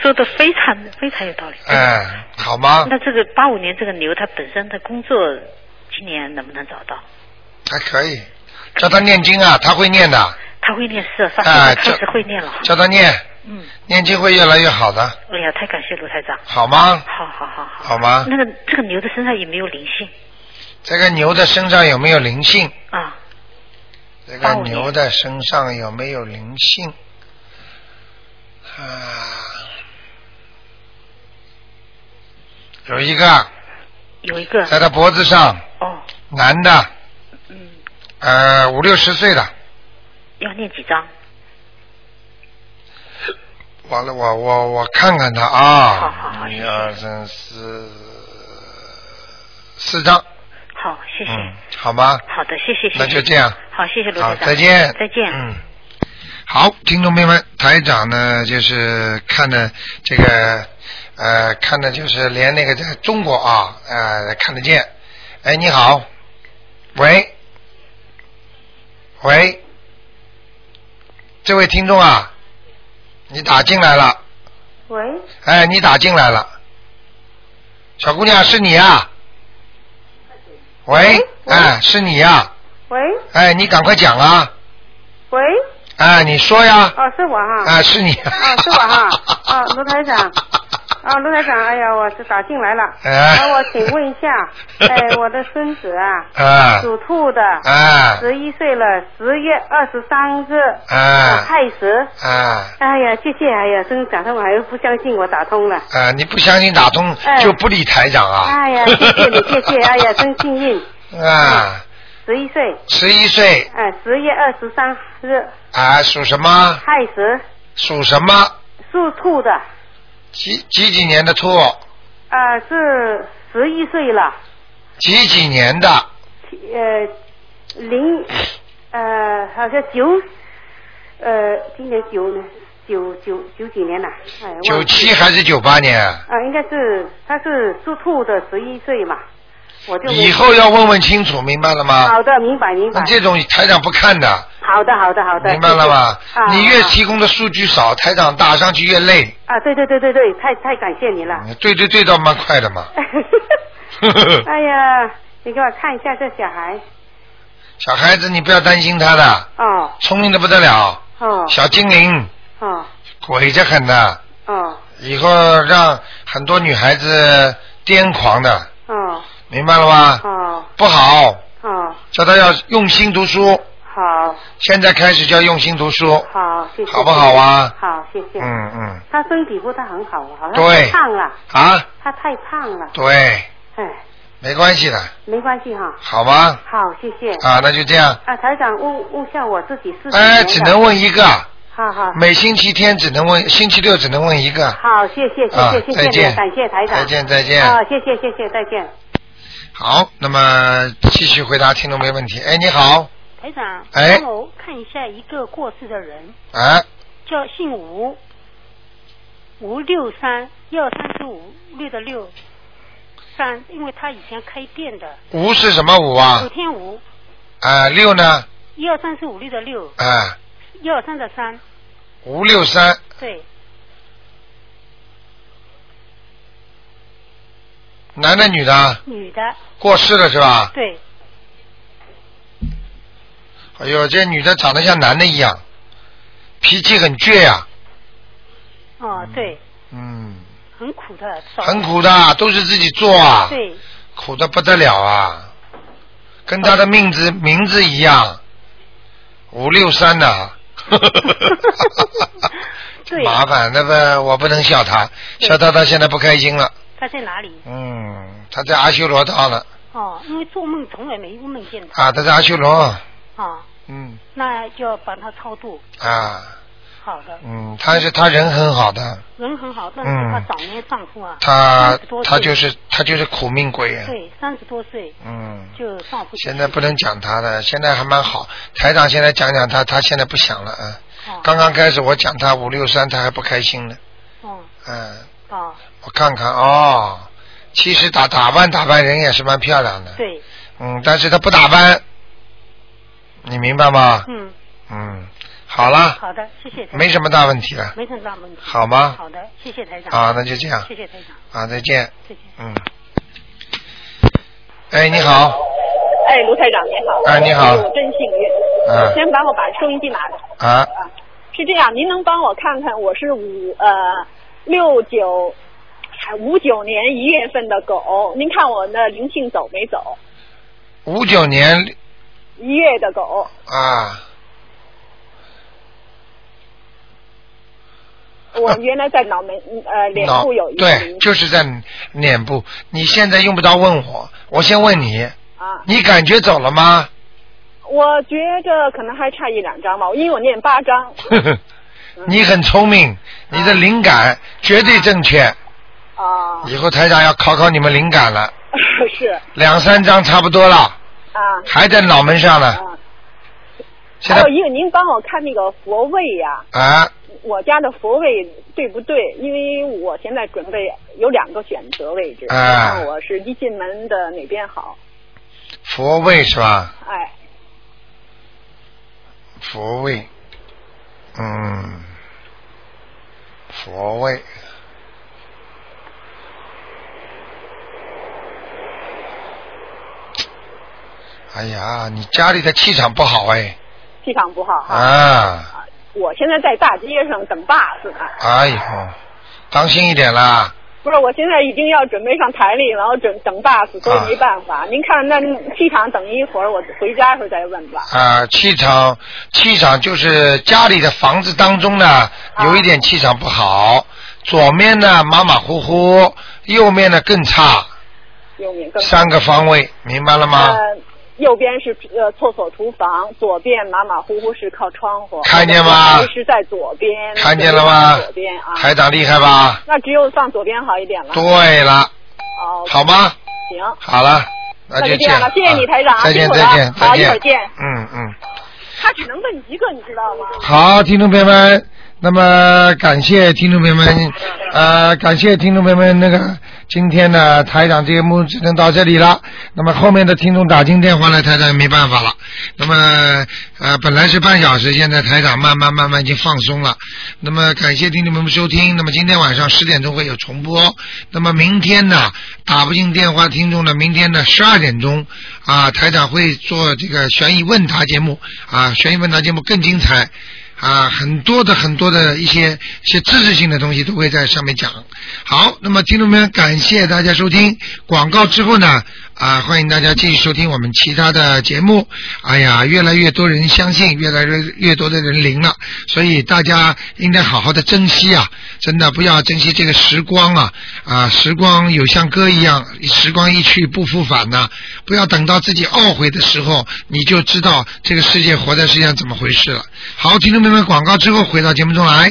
Speaker 12: 说的非常非常有道理。
Speaker 1: 哎，好吗？
Speaker 12: 那这个八五年这个牛，它本身的工作今年能不能找到？
Speaker 1: 还可以，叫他念经啊，他会念的，
Speaker 12: 他会念是，他
Speaker 1: 哎
Speaker 12: 现在开始会念了。
Speaker 1: 叫他念，
Speaker 12: 嗯，
Speaker 1: 念经会越来越好的，
Speaker 12: 哎呀，太感谢卢台长。
Speaker 1: 好吗？
Speaker 12: 好好好好。
Speaker 1: 好吗？
Speaker 12: 那个这个牛的身上有没有灵性
Speaker 1: 这个牛的身上有没有灵性？
Speaker 12: 啊？
Speaker 1: 这个牛的身上有没有灵性？啊，有一个
Speaker 12: 有一个。
Speaker 1: 在他脖子上，
Speaker 12: 哦，
Speaker 1: 男的，
Speaker 12: 嗯，
Speaker 1: 呃，五六十岁的，
Speaker 12: 要念几张？
Speaker 1: 完了，我我我看看他啊，
Speaker 12: 好好好
Speaker 1: 一二三四四张，
Speaker 12: 好，谢谢。
Speaker 1: 嗯，好吗？
Speaker 12: 好的，谢谢谢谢。
Speaker 1: 那就这样。
Speaker 12: 好，谢谢卢
Speaker 1: 好
Speaker 12: 台长。
Speaker 1: 再见
Speaker 12: 再见。
Speaker 1: 嗯。好，听众朋友们，台长呢就是看的这个呃，看的就是连那个在中国啊呃看得见。哎，你好，喂，喂，这位听众啊，你打进来了，
Speaker 13: 喂，
Speaker 1: 哎，你打进来了，小姑娘是你啊？喂，哎，是你呀、
Speaker 13: 喂，
Speaker 1: 哎，你赶快讲啊！
Speaker 13: 喂，
Speaker 1: 哎，你说呀？
Speaker 13: 哦，是我哈。
Speaker 1: 啊，是你。
Speaker 13: 啊，是我哈。啊，卢台长。啊，卢台长，哎呀，我是打进来了。
Speaker 1: 哎
Speaker 13: 那我请问一下，哎，我的孙子啊，
Speaker 1: 啊
Speaker 13: 属兔的，
Speaker 1: 啊
Speaker 13: 十一岁了，十月二十三日，
Speaker 1: 啊
Speaker 13: 亥时。
Speaker 1: 啊
Speaker 13: 哎呀，谢谢，哎呀，真打通，我还不相信我打通了。
Speaker 1: 啊！你不相信打通
Speaker 13: 哎
Speaker 1: 就不理台长啊？
Speaker 13: 哎呀，谢谢你，谢谢，哎呀，真幸运。
Speaker 1: 啊，
Speaker 13: 十一岁，
Speaker 1: 十一岁
Speaker 13: 哎，十月二十三日，
Speaker 1: 啊，属什么？
Speaker 13: 亥时，
Speaker 1: 属什么？
Speaker 13: 属兔的，
Speaker 1: 几几几年的兔？
Speaker 13: 啊，是十一岁了。
Speaker 1: 几几年的？
Speaker 13: 呃，零呃，好像九呃，今年九呢，九九九几年了，
Speaker 1: 九七还是九八年？
Speaker 13: 啊，应该是他是属兔的，十一岁嘛，我就
Speaker 1: 以后要问问清楚，明白了吗？
Speaker 13: 好的，明白明白。
Speaker 1: 这种台长不看的，
Speaker 13: 好的好的好的，
Speaker 1: 明白了吗你越提供的数据少，台长打上去越累。
Speaker 13: 啊，对对对对对，太太感谢你了。
Speaker 1: 对对对，倒蛮快的嘛。
Speaker 13: 哎呀，你给我看一下这小孩
Speaker 1: 小孩子，你不要担心他的，
Speaker 13: 哦
Speaker 1: 聪明的不得了，
Speaker 13: 哦
Speaker 1: 小精灵，
Speaker 13: 哦
Speaker 1: 鬼着很的，
Speaker 13: 哦
Speaker 1: 以后让很多女孩子癫狂的，
Speaker 13: 哦
Speaker 1: 明白了吗？
Speaker 13: 哦
Speaker 1: 不好，
Speaker 13: 哦，
Speaker 1: 叫他要用心读书，
Speaker 13: 好
Speaker 1: 现在开始就要用心读书，
Speaker 13: 好，谢谢。
Speaker 1: 好不好啊？
Speaker 13: 好，谢谢。
Speaker 1: 嗯嗯，
Speaker 13: 他身体不太很好，好像
Speaker 1: 对
Speaker 13: 太胖了，
Speaker 1: 啊，
Speaker 13: 他太胖了。
Speaker 1: 对，
Speaker 13: 哎，
Speaker 1: 没关系的，
Speaker 13: 没关系哈。
Speaker 1: 好吗？
Speaker 13: 好，谢谢。
Speaker 1: 啊，那就这样，
Speaker 13: 啊，台长问问下我自己是。
Speaker 1: 哎，只能问一个，
Speaker 13: 好好。
Speaker 1: 每星期天只能问，星期六只能问一个。
Speaker 13: 好，谢谢谢
Speaker 1: 啊
Speaker 13: 谢谢谢
Speaker 1: 再见，
Speaker 13: 感谢台长。
Speaker 1: 再见再见
Speaker 13: 啊，谢谢谢谢，再见。
Speaker 1: 好，那么继续回答听众没问题。哎，你好，
Speaker 9: 台长，
Speaker 1: 哎。
Speaker 9: 帮我看一下一个过世的人，
Speaker 1: 哎，
Speaker 9: 叫姓吴，吴六三，一二三四五六的六，三，因为他以前开店的。
Speaker 1: 吴是什么吴啊？
Speaker 9: 古？天吴，
Speaker 1: 啊，六呢？
Speaker 9: 一二三四五六的六，
Speaker 1: 啊，
Speaker 9: 一二三的三，
Speaker 1: 吴六三，
Speaker 9: 对，
Speaker 1: 男的女的？
Speaker 9: 女的，
Speaker 1: 过世了是吧？
Speaker 9: 对，
Speaker 1: 哎呦，这女的长得像男的一样，脾气很倔呀、
Speaker 9: 哦对，
Speaker 1: 嗯，
Speaker 9: 很苦的，
Speaker 1: 很苦的，都是自己做啊，
Speaker 9: 对，
Speaker 1: 苦的不得了啊，跟他的名字名字一样，五六三呐、
Speaker 9: 对，
Speaker 1: 麻烦，那个我不能笑他，笑他他现在不开心了。
Speaker 9: 他在哪里？
Speaker 1: 嗯，他在阿修罗道了。
Speaker 9: 哦，因为做梦从来没梦见他。
Speaker 1: 啊，他在阿修罗，
Speaker 9: 啊，
Speaker 1: 嗯。
Speaker 9: 那就要帮他超度。
Speaker 1: 啊，
Speaker 9: 好的，
Speaker 1: 嗯，他是他人很好的，
Speaker 9: 人很好，但是
Speaker 1: 嗯
Speaker 9: 他早年丈夫啊，
Speaker 1: 他
Speaker 9: 30多岁。
Speaker 1: 他就是他就是苦命鬼。啊，
Speaker 9: 对三十多岁
Speaker 1: 嗯，
Speaker 9: 就丈夫
Speaker 1: 现在不能讲他了，现在还蛮好。台长现在讲讲他，他现在不想了啊。
Speaker 9: 哦。
Speaker 1: 刚刚开始我讲他五六三，他还不开心呢。
Speaker 9: 哦。
Speaker 1: 嗯，
Speaker 9: 哦
Speaker 1: 我看看哦，其实打打扮打扮人也是蛮漂亮的。
Speaker 9: 对
Speaker 1: 嗯，但是他不打扮，你明白吗？
Speaker 9: 嗯，
Speaker 1: 嗯，好了，
Speaker 9: 好的，谢谢台长。
Speaker 1: 没什么大问题了。
Speaker 9: 没什么大问题。
Speaker 1: 好吗
Speaker 9: 好的，谢谢台长。
Speaker 1: 啊那就这样
Speaker 9: 谢谢台长。
Speaker 1: 啊，再见。
Speaker 9: 再见。
Speaker 1: 嗯。哎，你好。
Speaker 14: 哎，卢台长你好。
Speaker 1: 哎你好
Speaker 14: 我真幸运。
Speaker 1: 嗯
Speaker 14: 先帮我把收音机拿着。
Speaker 1: 啊，
Speaker 14: 是这样，您能帮我看看我是五呃六九五九年一月份的狗，您看我的灵性走没走？
Speaker 1: 五九年
Speaker 14: 一月的狗，
Speaker 1: 啊，
Speaker 14: 我原来在脑门呃脸部有一个
Speaker 1: 对，就是在脸部。你现在用不着问我，我先问你，
Speaker 14: 啊，
Speaker 1: 你感觉走了吗？
Speaker 14: 我觉着可能还差一两张吧，因为我念八张。
Speaker 1: 呵呵，你很聪明，你的灵感绝对正确。
Speaker 14: 啊，
Speaker 1: 以后台长要考考你们灵感了，
Speaker 14: 是
Speaker 1: 两三张差不多了，
Speaker 14: 啊。
Speaker 1: 还在脑门上呢。现在
Speaker 14: 还有一个，您帮我看那个佛位呀、
Speaker 1: 啊，
Speaker 14: 我家的佛位对不对？因为我现在准备有两个选择位置，
Speaker 1: 啊
Speaker 14: 看我是一进门的哪边好？
Speaker 1: 佛位是吧？
Speaker 14: 哎，
Speaker 1: 佛位，嗯，佛位。哎呀，你家里的气场不好哎！
Speaker 14: 气场不好哈。
Speaker 1: 啊，
Speaker 14: 我现在在大街上等 bus 呢，
Speaker 1: 哎呦，当心一点啦！
Speaker 14: 不是，我现在已经要准备上台里，然后准等 bus，所以没办法。您看那气场等一会儿，我回家时候再问吧。
Speaker 1: 啊，气场气场就是家里的房子当中呢，有一点气场不好，左面呢马马虎虎，右面呢更差，
Speaker 14: 右面更
Speaker 1: 三个方位，明白了吗？
Speaker 14: 呃，右边是呃厕所厨房，左边马马虎虎是靠窗户。
Speaker 1: 看见吗
Speaker 14: 我是在左边。
Speaker 1: 看见了吗
Speaker 14: 左边啊。
Speaker 1: 台长厉害吧？
Speaker 14: 那只有放左边好一点了。
Speaker 1: 对了，
Speaker 14: 哦。
Speaker 1: 好吗？
Speaker 14: 行。
Speaker 1: 好了，
Speaker 14: 那就这样了谢谢你
Speaker 1: 啊
Speaker 14: 台长
Speaker 1: 再见再见
Speaker 14: 好一会儿见
Speaker 1: 嗯嗯。
Speaker 14: 他只能问一个，你知道吗？
Speaker 1: 好，听众朋友们，那么感谢听众朋友们，呃，感谢听众朋友们，那个今天呢，台长节目只能到这里了。那么后面的听众打进电话来，台长也没办法了。那么呃，本来是半小时，现在台长慢慢慢慢已经放松了。那么感谢听众朋友们收听。那么今天晚上十点钟会有重播。那么明天呢，打不进电话听众呢，明天呢十二点钟啊，台长会做这个悬疑问答节目啊，悬疑问答节目更精彩。啊，很多的很多的一些一些知识性的东西都会在上面讲。好，那么听众们，感谢大家收听广告之后呢，啊，欢迎大家继续收听我们其他的节目。哎呀，越来越多人相信，越来越越多的人灵了，所以大家应该好好的珍惜啊！真的不要珍惜这个时光啊啊，时光有像歌一样，时光一去不复返呐、不要等到自己懊悔的时候，你就知道这个世界活在世界上怎么回事了。好，听众朋友们，广告之后回到节目中来。